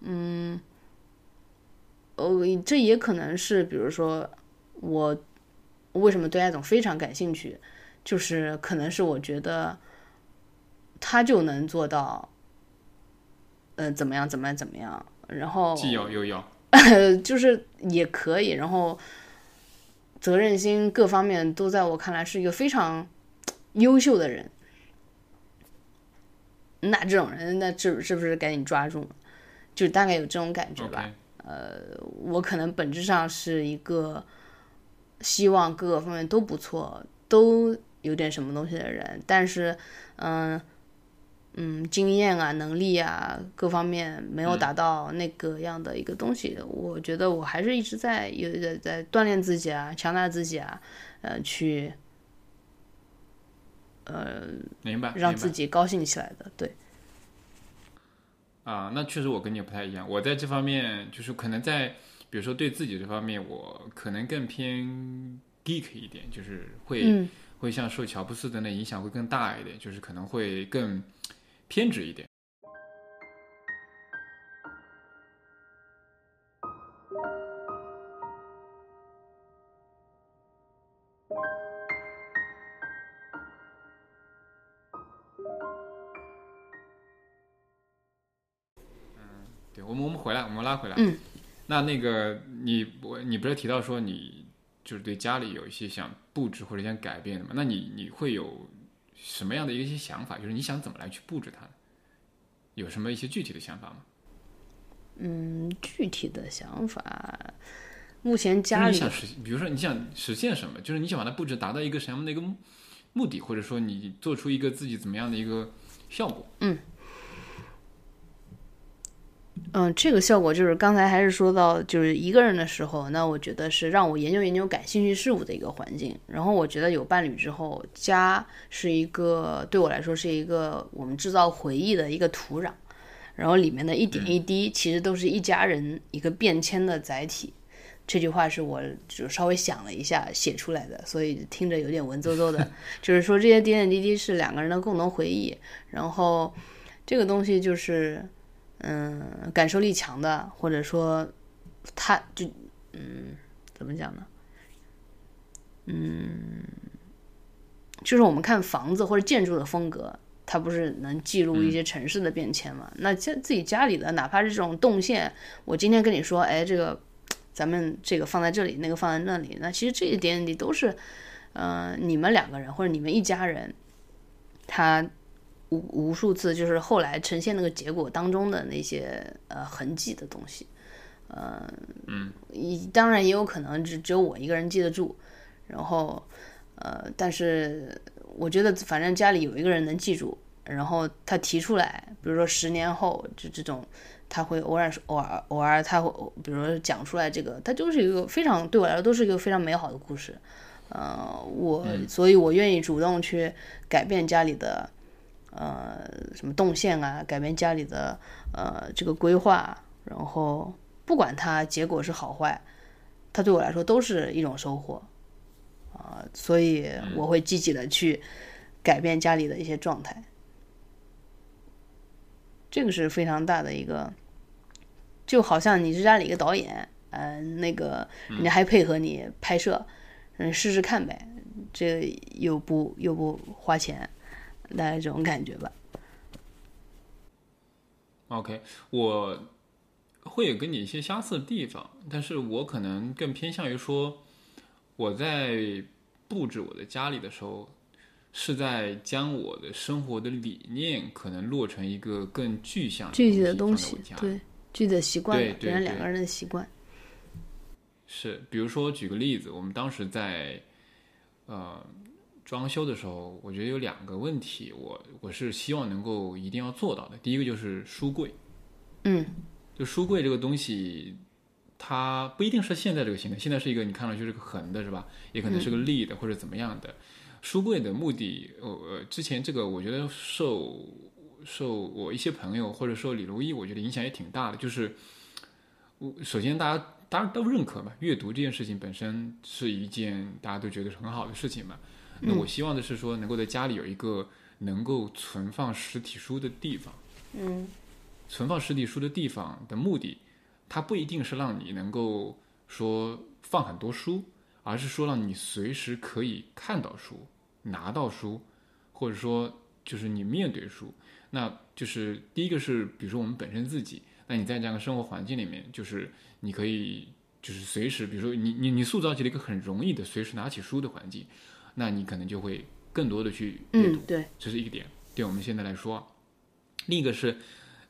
嗯。呃，这也可能是，比如说，我为什么对艾总非常感兴趣，就是可能是我觉得他就能做到，呃，怎么样，怎么样，怎么样，然后既要又要，就是也可以，然后责任心各方面都在我看来是一个非常优秀的人。那这种人，那是是不是赶紧抓住？就大概有这种感觉吧。呃，我可能本质上是一个希望各个方面都不错，都有点什么东西的人，但是，嗯嗯，经验啊、能力啊各方面没有达到那个样的一个东西。我觉得我还是一直在有在在锻炼自己啊，强大自己啊，呃，去呃，明白，让自己高兴起来的，对。啊，那确实我跟你不太一样。我在这方面就是可能在，比如说对自己这方面，我可能更偏 geek 一点，就是会会像受乔布斯的那影响会更大一点，就是可能会更偏执一点对。我们我们回来，我们拉回来。嗯，那那个你我你不是提到说你就是对家里有一些想布置或者想改变的嘛？那你你会有什么样的一些想法？就是你想怎么来去布置它？有什么一些具体的想法吗？嗯，具体的想法，目前家里想实，比如说你想实现什么？就是你想把它布置达到一个什么样的一个目的，或者说你做出一个自己怎么样的一个效果？嗯。嗯，这个效果就是刚才还是说到，就是一个人的时候，那我觉得是让我研究研究感兴趣事物的一个环境。然后我觉得有伴侣之后，家是一个对我来说是一个我们制造回忆的一个土壤。然后里面的一点一滴，其实都是一家人一个变迁的载体。这句话是我就稍微想了一下写出来的，所以听着有点文绉绉的。就是说这些点点滴滴是两个人的共同回忆。然后这个东西就是。嗯，感受力强的，或者说，他就，嗯，怎么讲呢？嗯，就是我们看房子或者建筑的风格，它不是能记录一些城市的变迁嘛？那家自己家里的，哪怕是这种动线，我今天跟你说，哎，这个咱们这个放在这里，那个放在那里，那其实这一点点都是，嗯，你们两个人或者你们一家人，他。无无数次，就是后来呈现那个结果当中的那些呃痕迹的东西，呃，嗯，当然也有可能只只有我一个人记得住，然后呃，但是我觉得反正家里有一个人能记住，然后他提出来，比如说十年后就这种，他会偶尔偶尔偶尔他会比如说讲出来这个，他就是一个非常对我来说都是一个非常美好的故事，呃，我所以我愿意主动去改变家里的。呃，什么动线啊，改变家里的呃这个规划，然后不管它结果是好坏，它对我来说都是一种收获。啊，所以我会积极的去改变家里的一些状态，这个是非常大的一个，就好像你是家里一个导演，嗯，那个人家还配合你拍摄，嗯，试试看呗，这又不又不花钱，大概这种感觉吧。OK，我会有跟你一些相似的地方，但是我可能更偏向于说，我在布置我的家里的时候，是在将我的生活的理念可能落成一个更具象具体的东东西。对具体的习惯，对对对别人两个人的习惯。是，比如说举个例子，我们当时在呃装修的时候，我觉得有两个问题，我我是希望能够一定要做到的。第一个就是书柜，嗯就书柜这个东西，它不一定是现在这个形态，现在是一个你看上去是个横的，是吧？也可能是个立的、或者怎么样的。书柜的目的，呃呃，之前这个我觉得受受我一些朋友或者受李如一，我觉得影响也挺大的。就是我首先大家大家都认可嘛，阅读这件事情本身是一件大家都觉得是很好的事情嘛。那我希望的是说，能够在家里有一个能够存放实体书的地方。嗯存放实体书的地方的目的，它不一定是让你能够说放很多书，而是说让你随时可以看到书、拿到书，或者说就是你面对书。那就是第一个是，比如说我们本身自己，那你在这样的生活环境里面，就是你可以就是随时，比如说你你你塑造起了一个很容易的随时拿起书的环境，那你可能就会更多的去阅读嗯，。对，这是一个点，对我们现在来说。另一个是，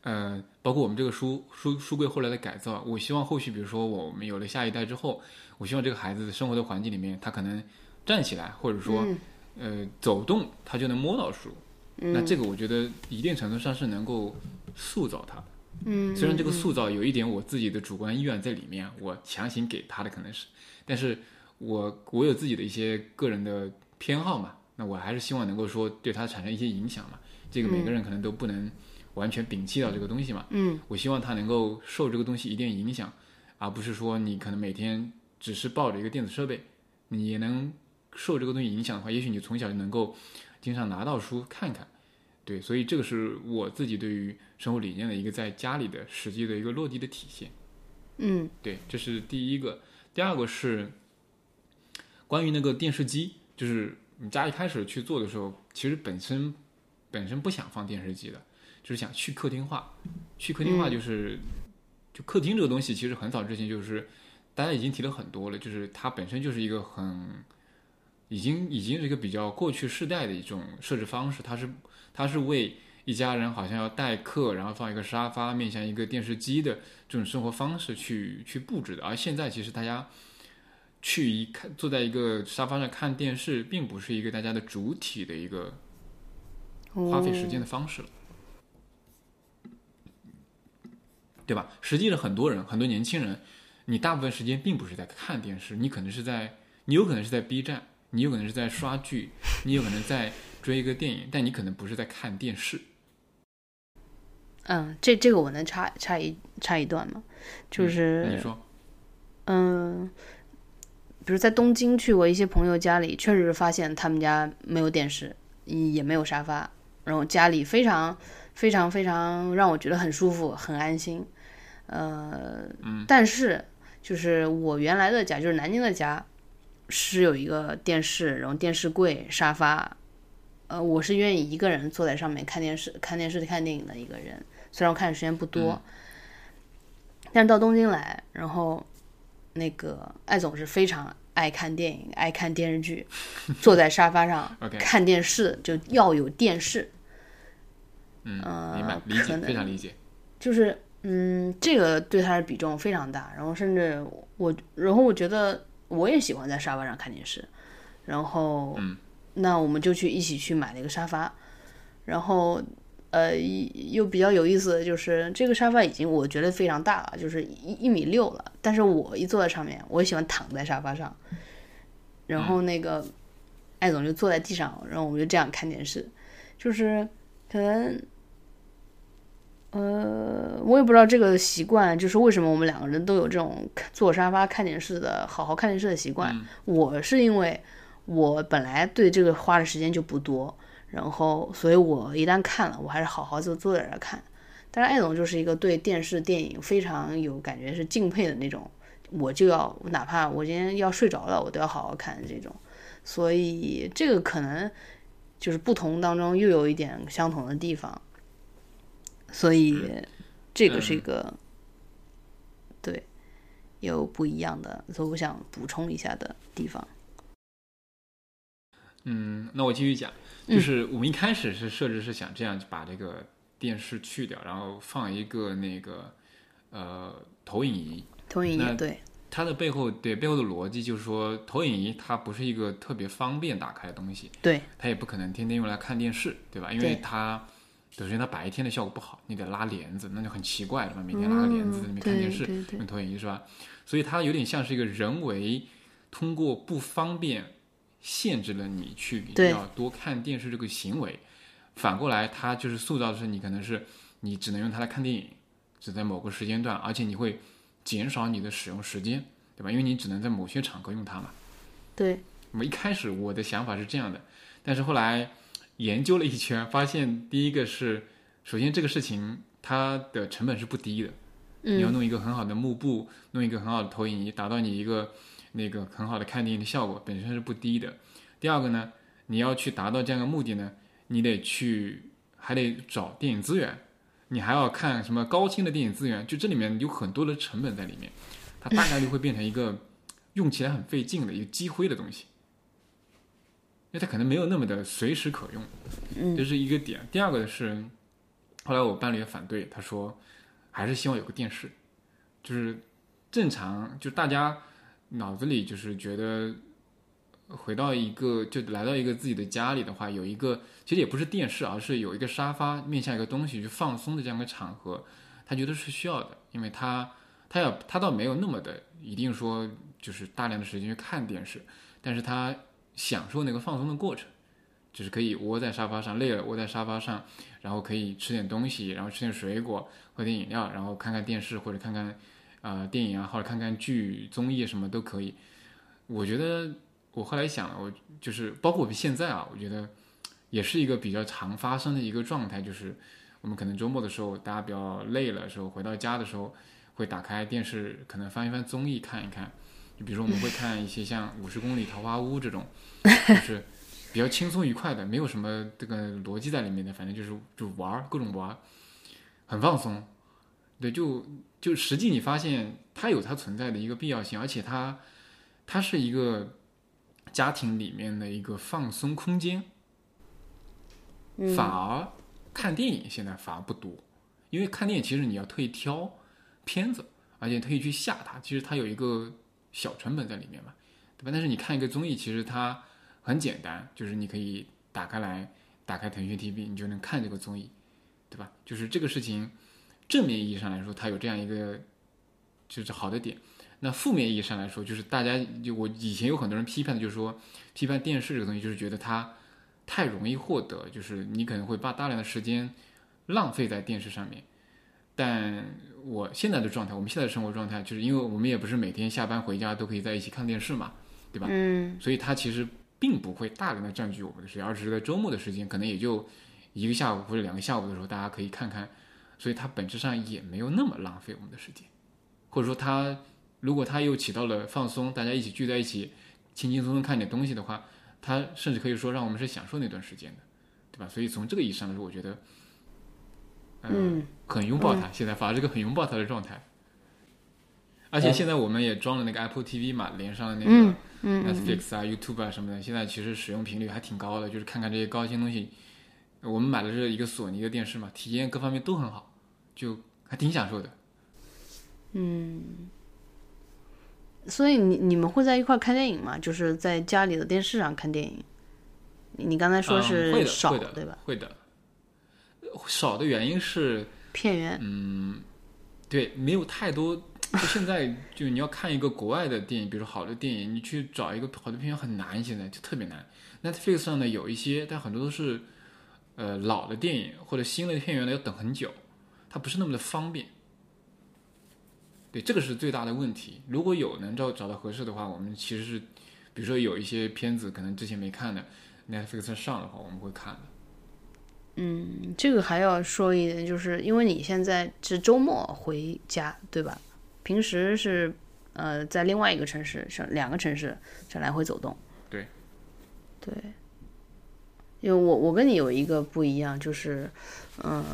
呃，包括我们这个书书书柜后来的改造，我希望后续，比如说我们有了下一代之后，我希望这个孩子的生活的环境里面，他可能站起来，或者说、嗯呃走动，他就能摸到书。嗯那这个我觉得一定程度上是能够塑造他的。嗯，虽然这个嗯塑造有一点我自己的主观意愿在里面，我强行给他的可能是，但是我我有自己的一些个人的偏好嘛，那我还是希望能够说对他产生一些影响嘛。这个每个人可能都不能完全摒弃掉这个东西嘛。嗯我希望他能够受这个东西一定影响，而不是说你可能每天只是抱着一个电子设备，你也能受这个东西影响的话，也许你从小就能够经常拿到书看看。对，所以这个是我自己对于生活理念的一个在家里的实际的一个落地的体现。嗯对，这是第一个。第二个是关于那个电视机，就是你家一开始去做的时候，其实本身本身不想放电视机的，就是想去客厅化。去客厅化就是，就客厅这个东西，其实很早之前就是大家已经提了很多了，就是它本身就是一个很已经已经是一个比较过去世代的一种设置方式，它是它是为一家人好像要待客，然后放一个沙发，面向一个电视机的这种生活方式去去布置的。而现在其实大家去一看，坐在一个沙发上看电视，并不是一个大家的主体的一个花费时间的方式了，对吧？实际上，很多人，很多年轻人，你大部分时间并不是在看电视，你可能是在，你有可能是在 B 站，你有可能是在刷剧，你有可能在追一个电影，但你可能不是在看电视。嗯，这这个我能插插一插一段吗？就是那你说，嗯，比如在东京去过一些朋友家里，确实发现他们家没有电视，也没有沙发，然后家里非常非常非常让我觉得很舒服、很安心。呃，但是就是我原来的家，就是南京的家，是有一个电视，然后电视柜、沙发。呃，我是愿意一个人坐在上面看电视、看电视、看电影的一个人，虽然我看的时间不多，但是到东京来，然后那个艾总是非常爱看电影、爱看电视剧，坐在沙发上 看电视就要有电视，嗯，呃明白，理解，非常理解。就是嗯，这个对他的比重非常大。然后甚至我，然后我觉得我也喜欢在沙发上看电视，然后嗯，那我们就去一起去买了一个沙发，然后呃又比较有意思的就是这个沙发已经我觉得非常大了，就是一一米六了，但是我一坐在上面，我喜欢躺在沙发上，然后那个艾总就坐在地上，然后我们就这样看电视，就是可能。呃，我也不知道这个习惯，就是为什么我们两个人都有这种坐沙发看电视的好好看电视的习惯。我是因为我本来对这个花的时间就不多，然后所以我一旦看了，我还是好好就坐在这看。但是艾总就是一个对电视电影非常有感觉是敬佩的那种，我就要哪怕我今天要睡着了，我都要好好看这种。所以这个可能就是不同当中又有一点相同的地方，所以这个是一个、对有不一样的，所以我想补充一下的地方。嗯，那我继续讲，就是我们一开始是设置是想这样把这个电视去掉，然后放一个那个呃投影仪。投影那仪对，它的背后对背后的逻辑就是说，投影仪它不是一个特别方便打开的东西，对，它也不可能天天用来看电视，对吧？因为它首先它白天的效果不好，你得拉帘子，那就很奇怪，对吧？每天拉个帘子在那边看电视，用投影仪是吧？所以它有点像是一个人为通过不方便限制了你去对。要多看电视这个行为，反过来它就是塑造的是你可能是你只能用它来看电影，只在某个时间段，而且你会减少你的使用时间，对吧？因为你只能在某些场合用它嘛。对，那么一开始我的想法是这样的，但是后来研究了一圈，发现第一个是，首先这个事情它的成本是不低的，你要弄一个很好的幕布，弄一个很好的投影仪，达到你一个那个很好的看电影的效果，本身是不低的。第二个呢，你要去达到这样的目的呢，你得去还得找电影资源，你还要看什么高清的电影资源，就这里面有很多的成本在里面，它大概率会变成一个用起来很费劲的一个积灰的东西。因为它可能没有那么的随时可用，这是一个点。第二个是，后来我伴侣也反对，他说还是希望有个电视，就是正常，就大家脑子里就是觉得回到一个就来到一个自己的家里的话，有一个其实也不是电视，而是有一个沙发面向一个东西去放松的这样一个场合，他觉得是需要的，因为他他要他倒没有那么的一定说就是大量的时间去看电视，但是他享受那个放松的过程，就是可以窝在沙发上，累了窝在沙发上，然后可以吃点东西，然后吃点水果，喝点饮料，然后看看电视或者看看呃电影啊，或者看看剧、综艺什么都可以。我觉得我后来想了，我就是包括我们现在啊，我觉得也是一个比较常发生的一个状态，就是我们可能周末的时候，大家比较累了时候，回到家的时候会打开电视，可能翻一翻综艺看一看。就比如说我们会看一些像《五十公里桃花坞》这种，就是比较轻松愉快的，没有什么这个逻辑在里面的，反正就是就玩儿各种玩儿，很放松。对，就就实际你发现它有它存在的一个必要性，而且它它是一个家庭里面的一个放松空间。反而看电影现在反而不多，因为看电影其实你要特意挑片子，而且特意去下它，其实它有一个小成本在里面嘛，对吧？但是你看一个综艺，其实它很简单，就是你可以打开来，打开腾讯 TV，你就能看这个综艺，对吧？就是这个事情，正面意义上来说，它有这样一个就是好的点。那负面意义上来说，就是大家就我以前有很多人批判的，就是说批判电视这个东西，就是觉得它太容易获得，就是你可能会把大量的时间浪费在电视上面。但我现在的状态，我们现在的生活状态，就是因为我们也不是每天下班回家都可以在一起看电视嘛，对吧？嗯，所以它其实并不会大量的占据我们的时间，而只是在周末的时间，可能也就一个下午或者两个下午的时候，大家可以看看，所以它本质上也没有那么浪费我们的时间，或者说它如果它又起到了放松，大家一起聚在一起，轻轻松松看点东西的话，它甚至可以说让我们是享受那段时间的，对吧？所以从这个意义上来说，我觉得，呃、嗯，很拥抱它，现在反而是个很拥抱它的状态。而且现在我们也装了那个 Apple TV 嘛，连上了那个嗯嗯 Netflix 啊、YouTube 啊什么的，现在其实使用频率还挺高的，就是看看这些高清东西。我们买的是一个索尼的电视嘛，体验各方面都很好，就还挺享受的。嗯所以你你们会在一块儿看电影吗？就是在家里的电视上看电影？你你刚才说嗯会的是少、会的对吧？会的，少的原因是片源，嗯对，没有太多。就现在，就你要看一个国外的电影，比如说好的电影，你去找一个好的片源很难，现在就特别难。Netflix 上呢有一些，但很多都是呃老的电影或者新的片源呢要等很久，它不是那么的方便。对，这个是最大的问题。如果有能找找到合适的话，我们其实是，比如说有一些片子可能之前没看的，Netflix 上的话，我们会看的。嗯这个还要说一点，就是因为你现在是周末回家，对吧？平时是呃在另外一个城市，是两个城市这来回走动。对。对，因为我我跟你有一个不一样，就是，嗯、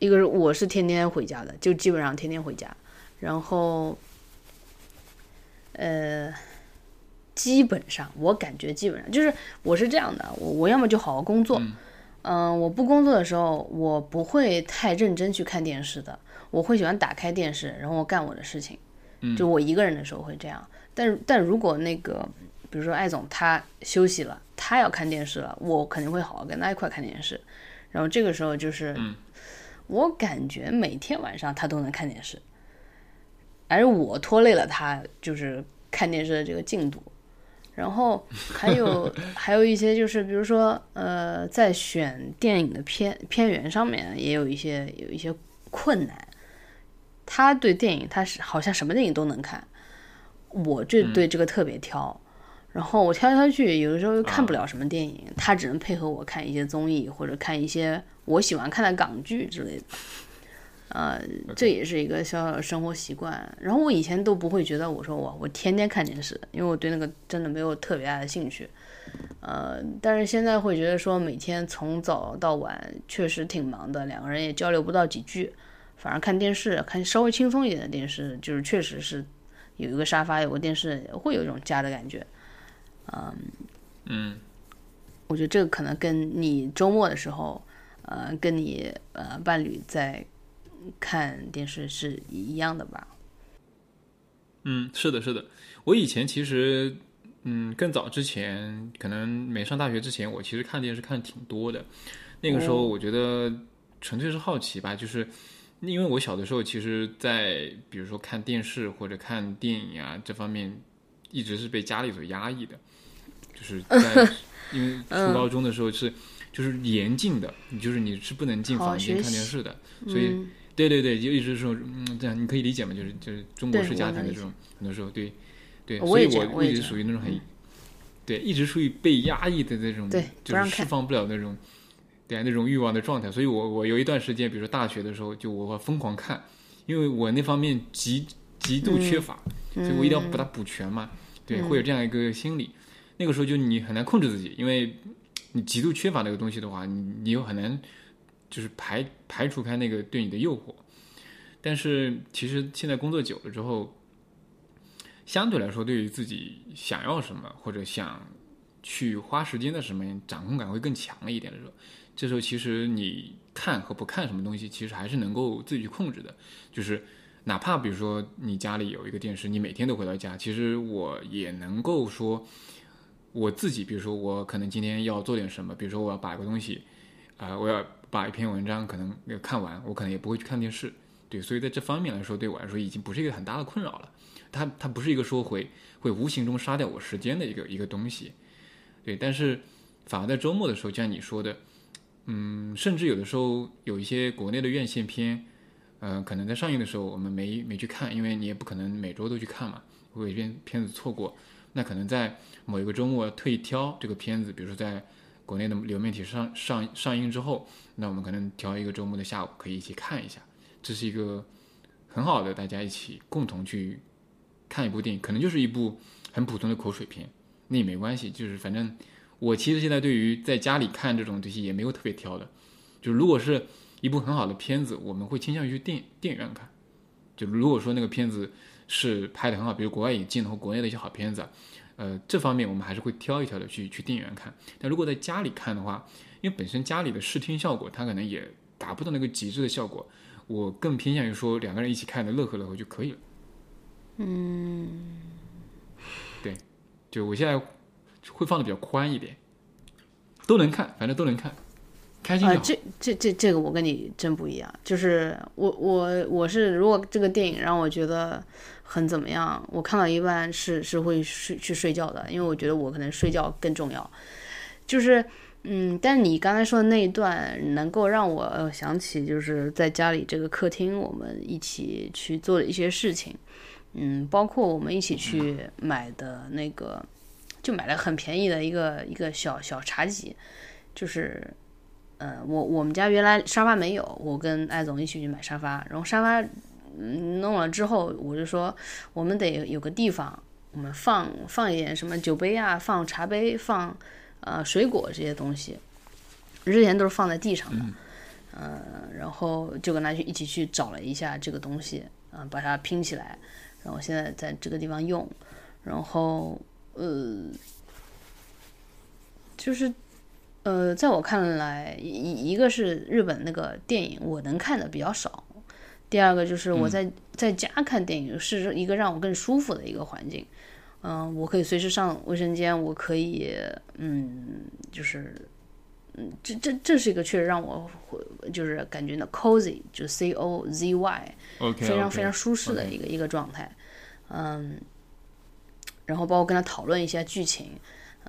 一个是我是天天回家的，就基本上天天回家，然后，呃，基本上我感觉基本上就是我是这样的，我我要么就好好工作，嗯、我不工作的时候，我不会太认真去看电视的，我会喜欢打开电视，然后干我的事情，就我一个人的时候会这样，但但如果那个。比如说艾总他休息了，他要看电视了，我肯定会好好跟他一块看电视。然后这个时候就是，我感觉每天晚上他都能看电视，而我拖累了他，就是看电视的这个进度。然后还有 还有一些就是，比如说呃，在选电影的片片源上面也有一些有一些困难。他对电影他是好像什么电影都能看，我这对这个特别挑。然后我挑来挑去，有的时候又看不了什么电影，他只能配合我看一些综艺或者看一些我喜欢看的港剧之类的。呃，这也是一个小小的生活习惯。然后我以前都不会觉得我说我我天天看电视，因为我对那个真的没有特别大的兴趣。呃，但是现在会觉得说每天从早到晚确实挺忙的，两个人也交流不到几句，反而看电视，看稍微轻松一点的电视，就是确实是有一个沙发，有个电视，会有一种家的感觉。嗯嗯，我觉得这个可能跟你周末的时候，呃，跟你呃伴侣在看电视是一样的吧？嗯，是的，是的。我以前其实，嗯，更早之前，可能没上大学之前，我其实看电视看挺多的。那个时候，我觉得纯粹是好奇吧，就是因为我小的时候，其实，在比如说看电视或者看电影啊这方面，一直是被家里所压抑的，就是在 因为初高中的时候是就是严禁的，就是你是不能进房间看电视的，所以。嗯。对对对，就一直说，嗯，这样你可以理解嘛，就是就是中国式家庭的这种，很多时候对对，所以我一直属于那种很，对，一直属于被压抑的那种，就是释放不了那种，对那种欲望的状态。所以我我有一段时间，比如说大学的时候，就我会疯狂看，因为我那方面极极度缺乏，所以我一定要把它补全嘛，对，会有这样一个心理。那个时候就你很难控制自己，因为你极度缺乏那个东西的话，你你又很难就是排排除开那个对你的诱惑。但是其实现在工作久了之后，相对来说，对于自己想要什么或者想去花时间的什么，掌控感会更强了一点的时候，这时候其实你看和不看什么东西，其实还是能够自己去控制的。就是哪怕比如说你家里有一个电视，你每天都回到家，其实我也能够说我自己，比如说我可能今天要做点什么，比如说我要把一个东西，啊、我要把一篇文章可能要看完，我可能也不会去看电视。对，所以在这方面来说，对我来说已经不是一个很大的困扰了。它它不是一个说会会无形中杀掉我时间的一个一个东西。对，但是反而在周末的时候，就像你说的，嗯，甚至有的时候有一些国内的院线片，呃，可能在上映的时候我们没没去看，因为你也不可能每周都去看嘛，会有一片片子错过。那可能在某一个周末特意挑这个片子，比如说在国内的流媒体上上上映之后，那我们可能挑一个周末的下午可以一起看一下。这是一个很好的大家一起共同去看一部电影，可能就是一部很普通的口水片，那也没关系。就是反正我其实现在对于在家里看这种东西也没有特别挑的，就如果是一部很好的片子，我们会倾向于去电电影院看。就如果说那个片子是拍的很好，比如国外引进的或国内的一些好片子啊，呃，这方面我们还是会挑一挑的去去电影院看。但如果在家里看的话，因为本身家里的视听效果它可能也达不到那个极致的效果。我更偏向于说两个人一起看的乐呵乐呵就可以了。嗯，对，就我现在会放的比较宽一点，都能看，反正都能看，啊、这这这这个我跟你真不一样，就是我我我是如果这个电影让我觉得很怎么样，我看到一半是是会睡去睡觉的，因为我觉得我可能睡觉更重要。就是嗯，但你刚才说的那一段能够让我想起，就是在家里这个客厅我们一起去做的一些事情，嗯，包括我们一起去买的那个，就买了很便宜的一个一个小小茶几，就是。呃，我我们家原来沙发没有，我跟艾总一起去买沙发，然后沙发嗯弄了之后，我就说我们得有个地方我们放放一点什么酒杯啊，放茶杯，放呃水果这些东西，之前都是放在地上的，呃，然后就跟他去一起去找了一下这个东西，啊、把它拼起来，然后现在在这个地方用，然后呃，就是呃，在我看来，一一一个是日本那个电影我能看的比较少，第二个就是我在、在家看电影是一个让我更舒服的一个环境。嗯、我可以随时上卫生间，我可以，嗯，就是，嗯，这这这是一个确实让我会就是感觉到 cozy，就 C O Z Y，OK，非常非常舒适的一个一个状态，嗯，然后包括跟他讨论一下剧情，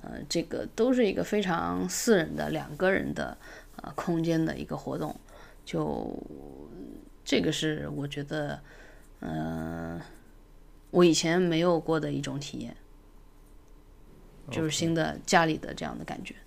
呃，这个都是一个非常私人的两个人的呃空间的一个活动，就这个是我觉得，嗯、我以前没有过的一种体验，就是新的家里的这样的感觉，对。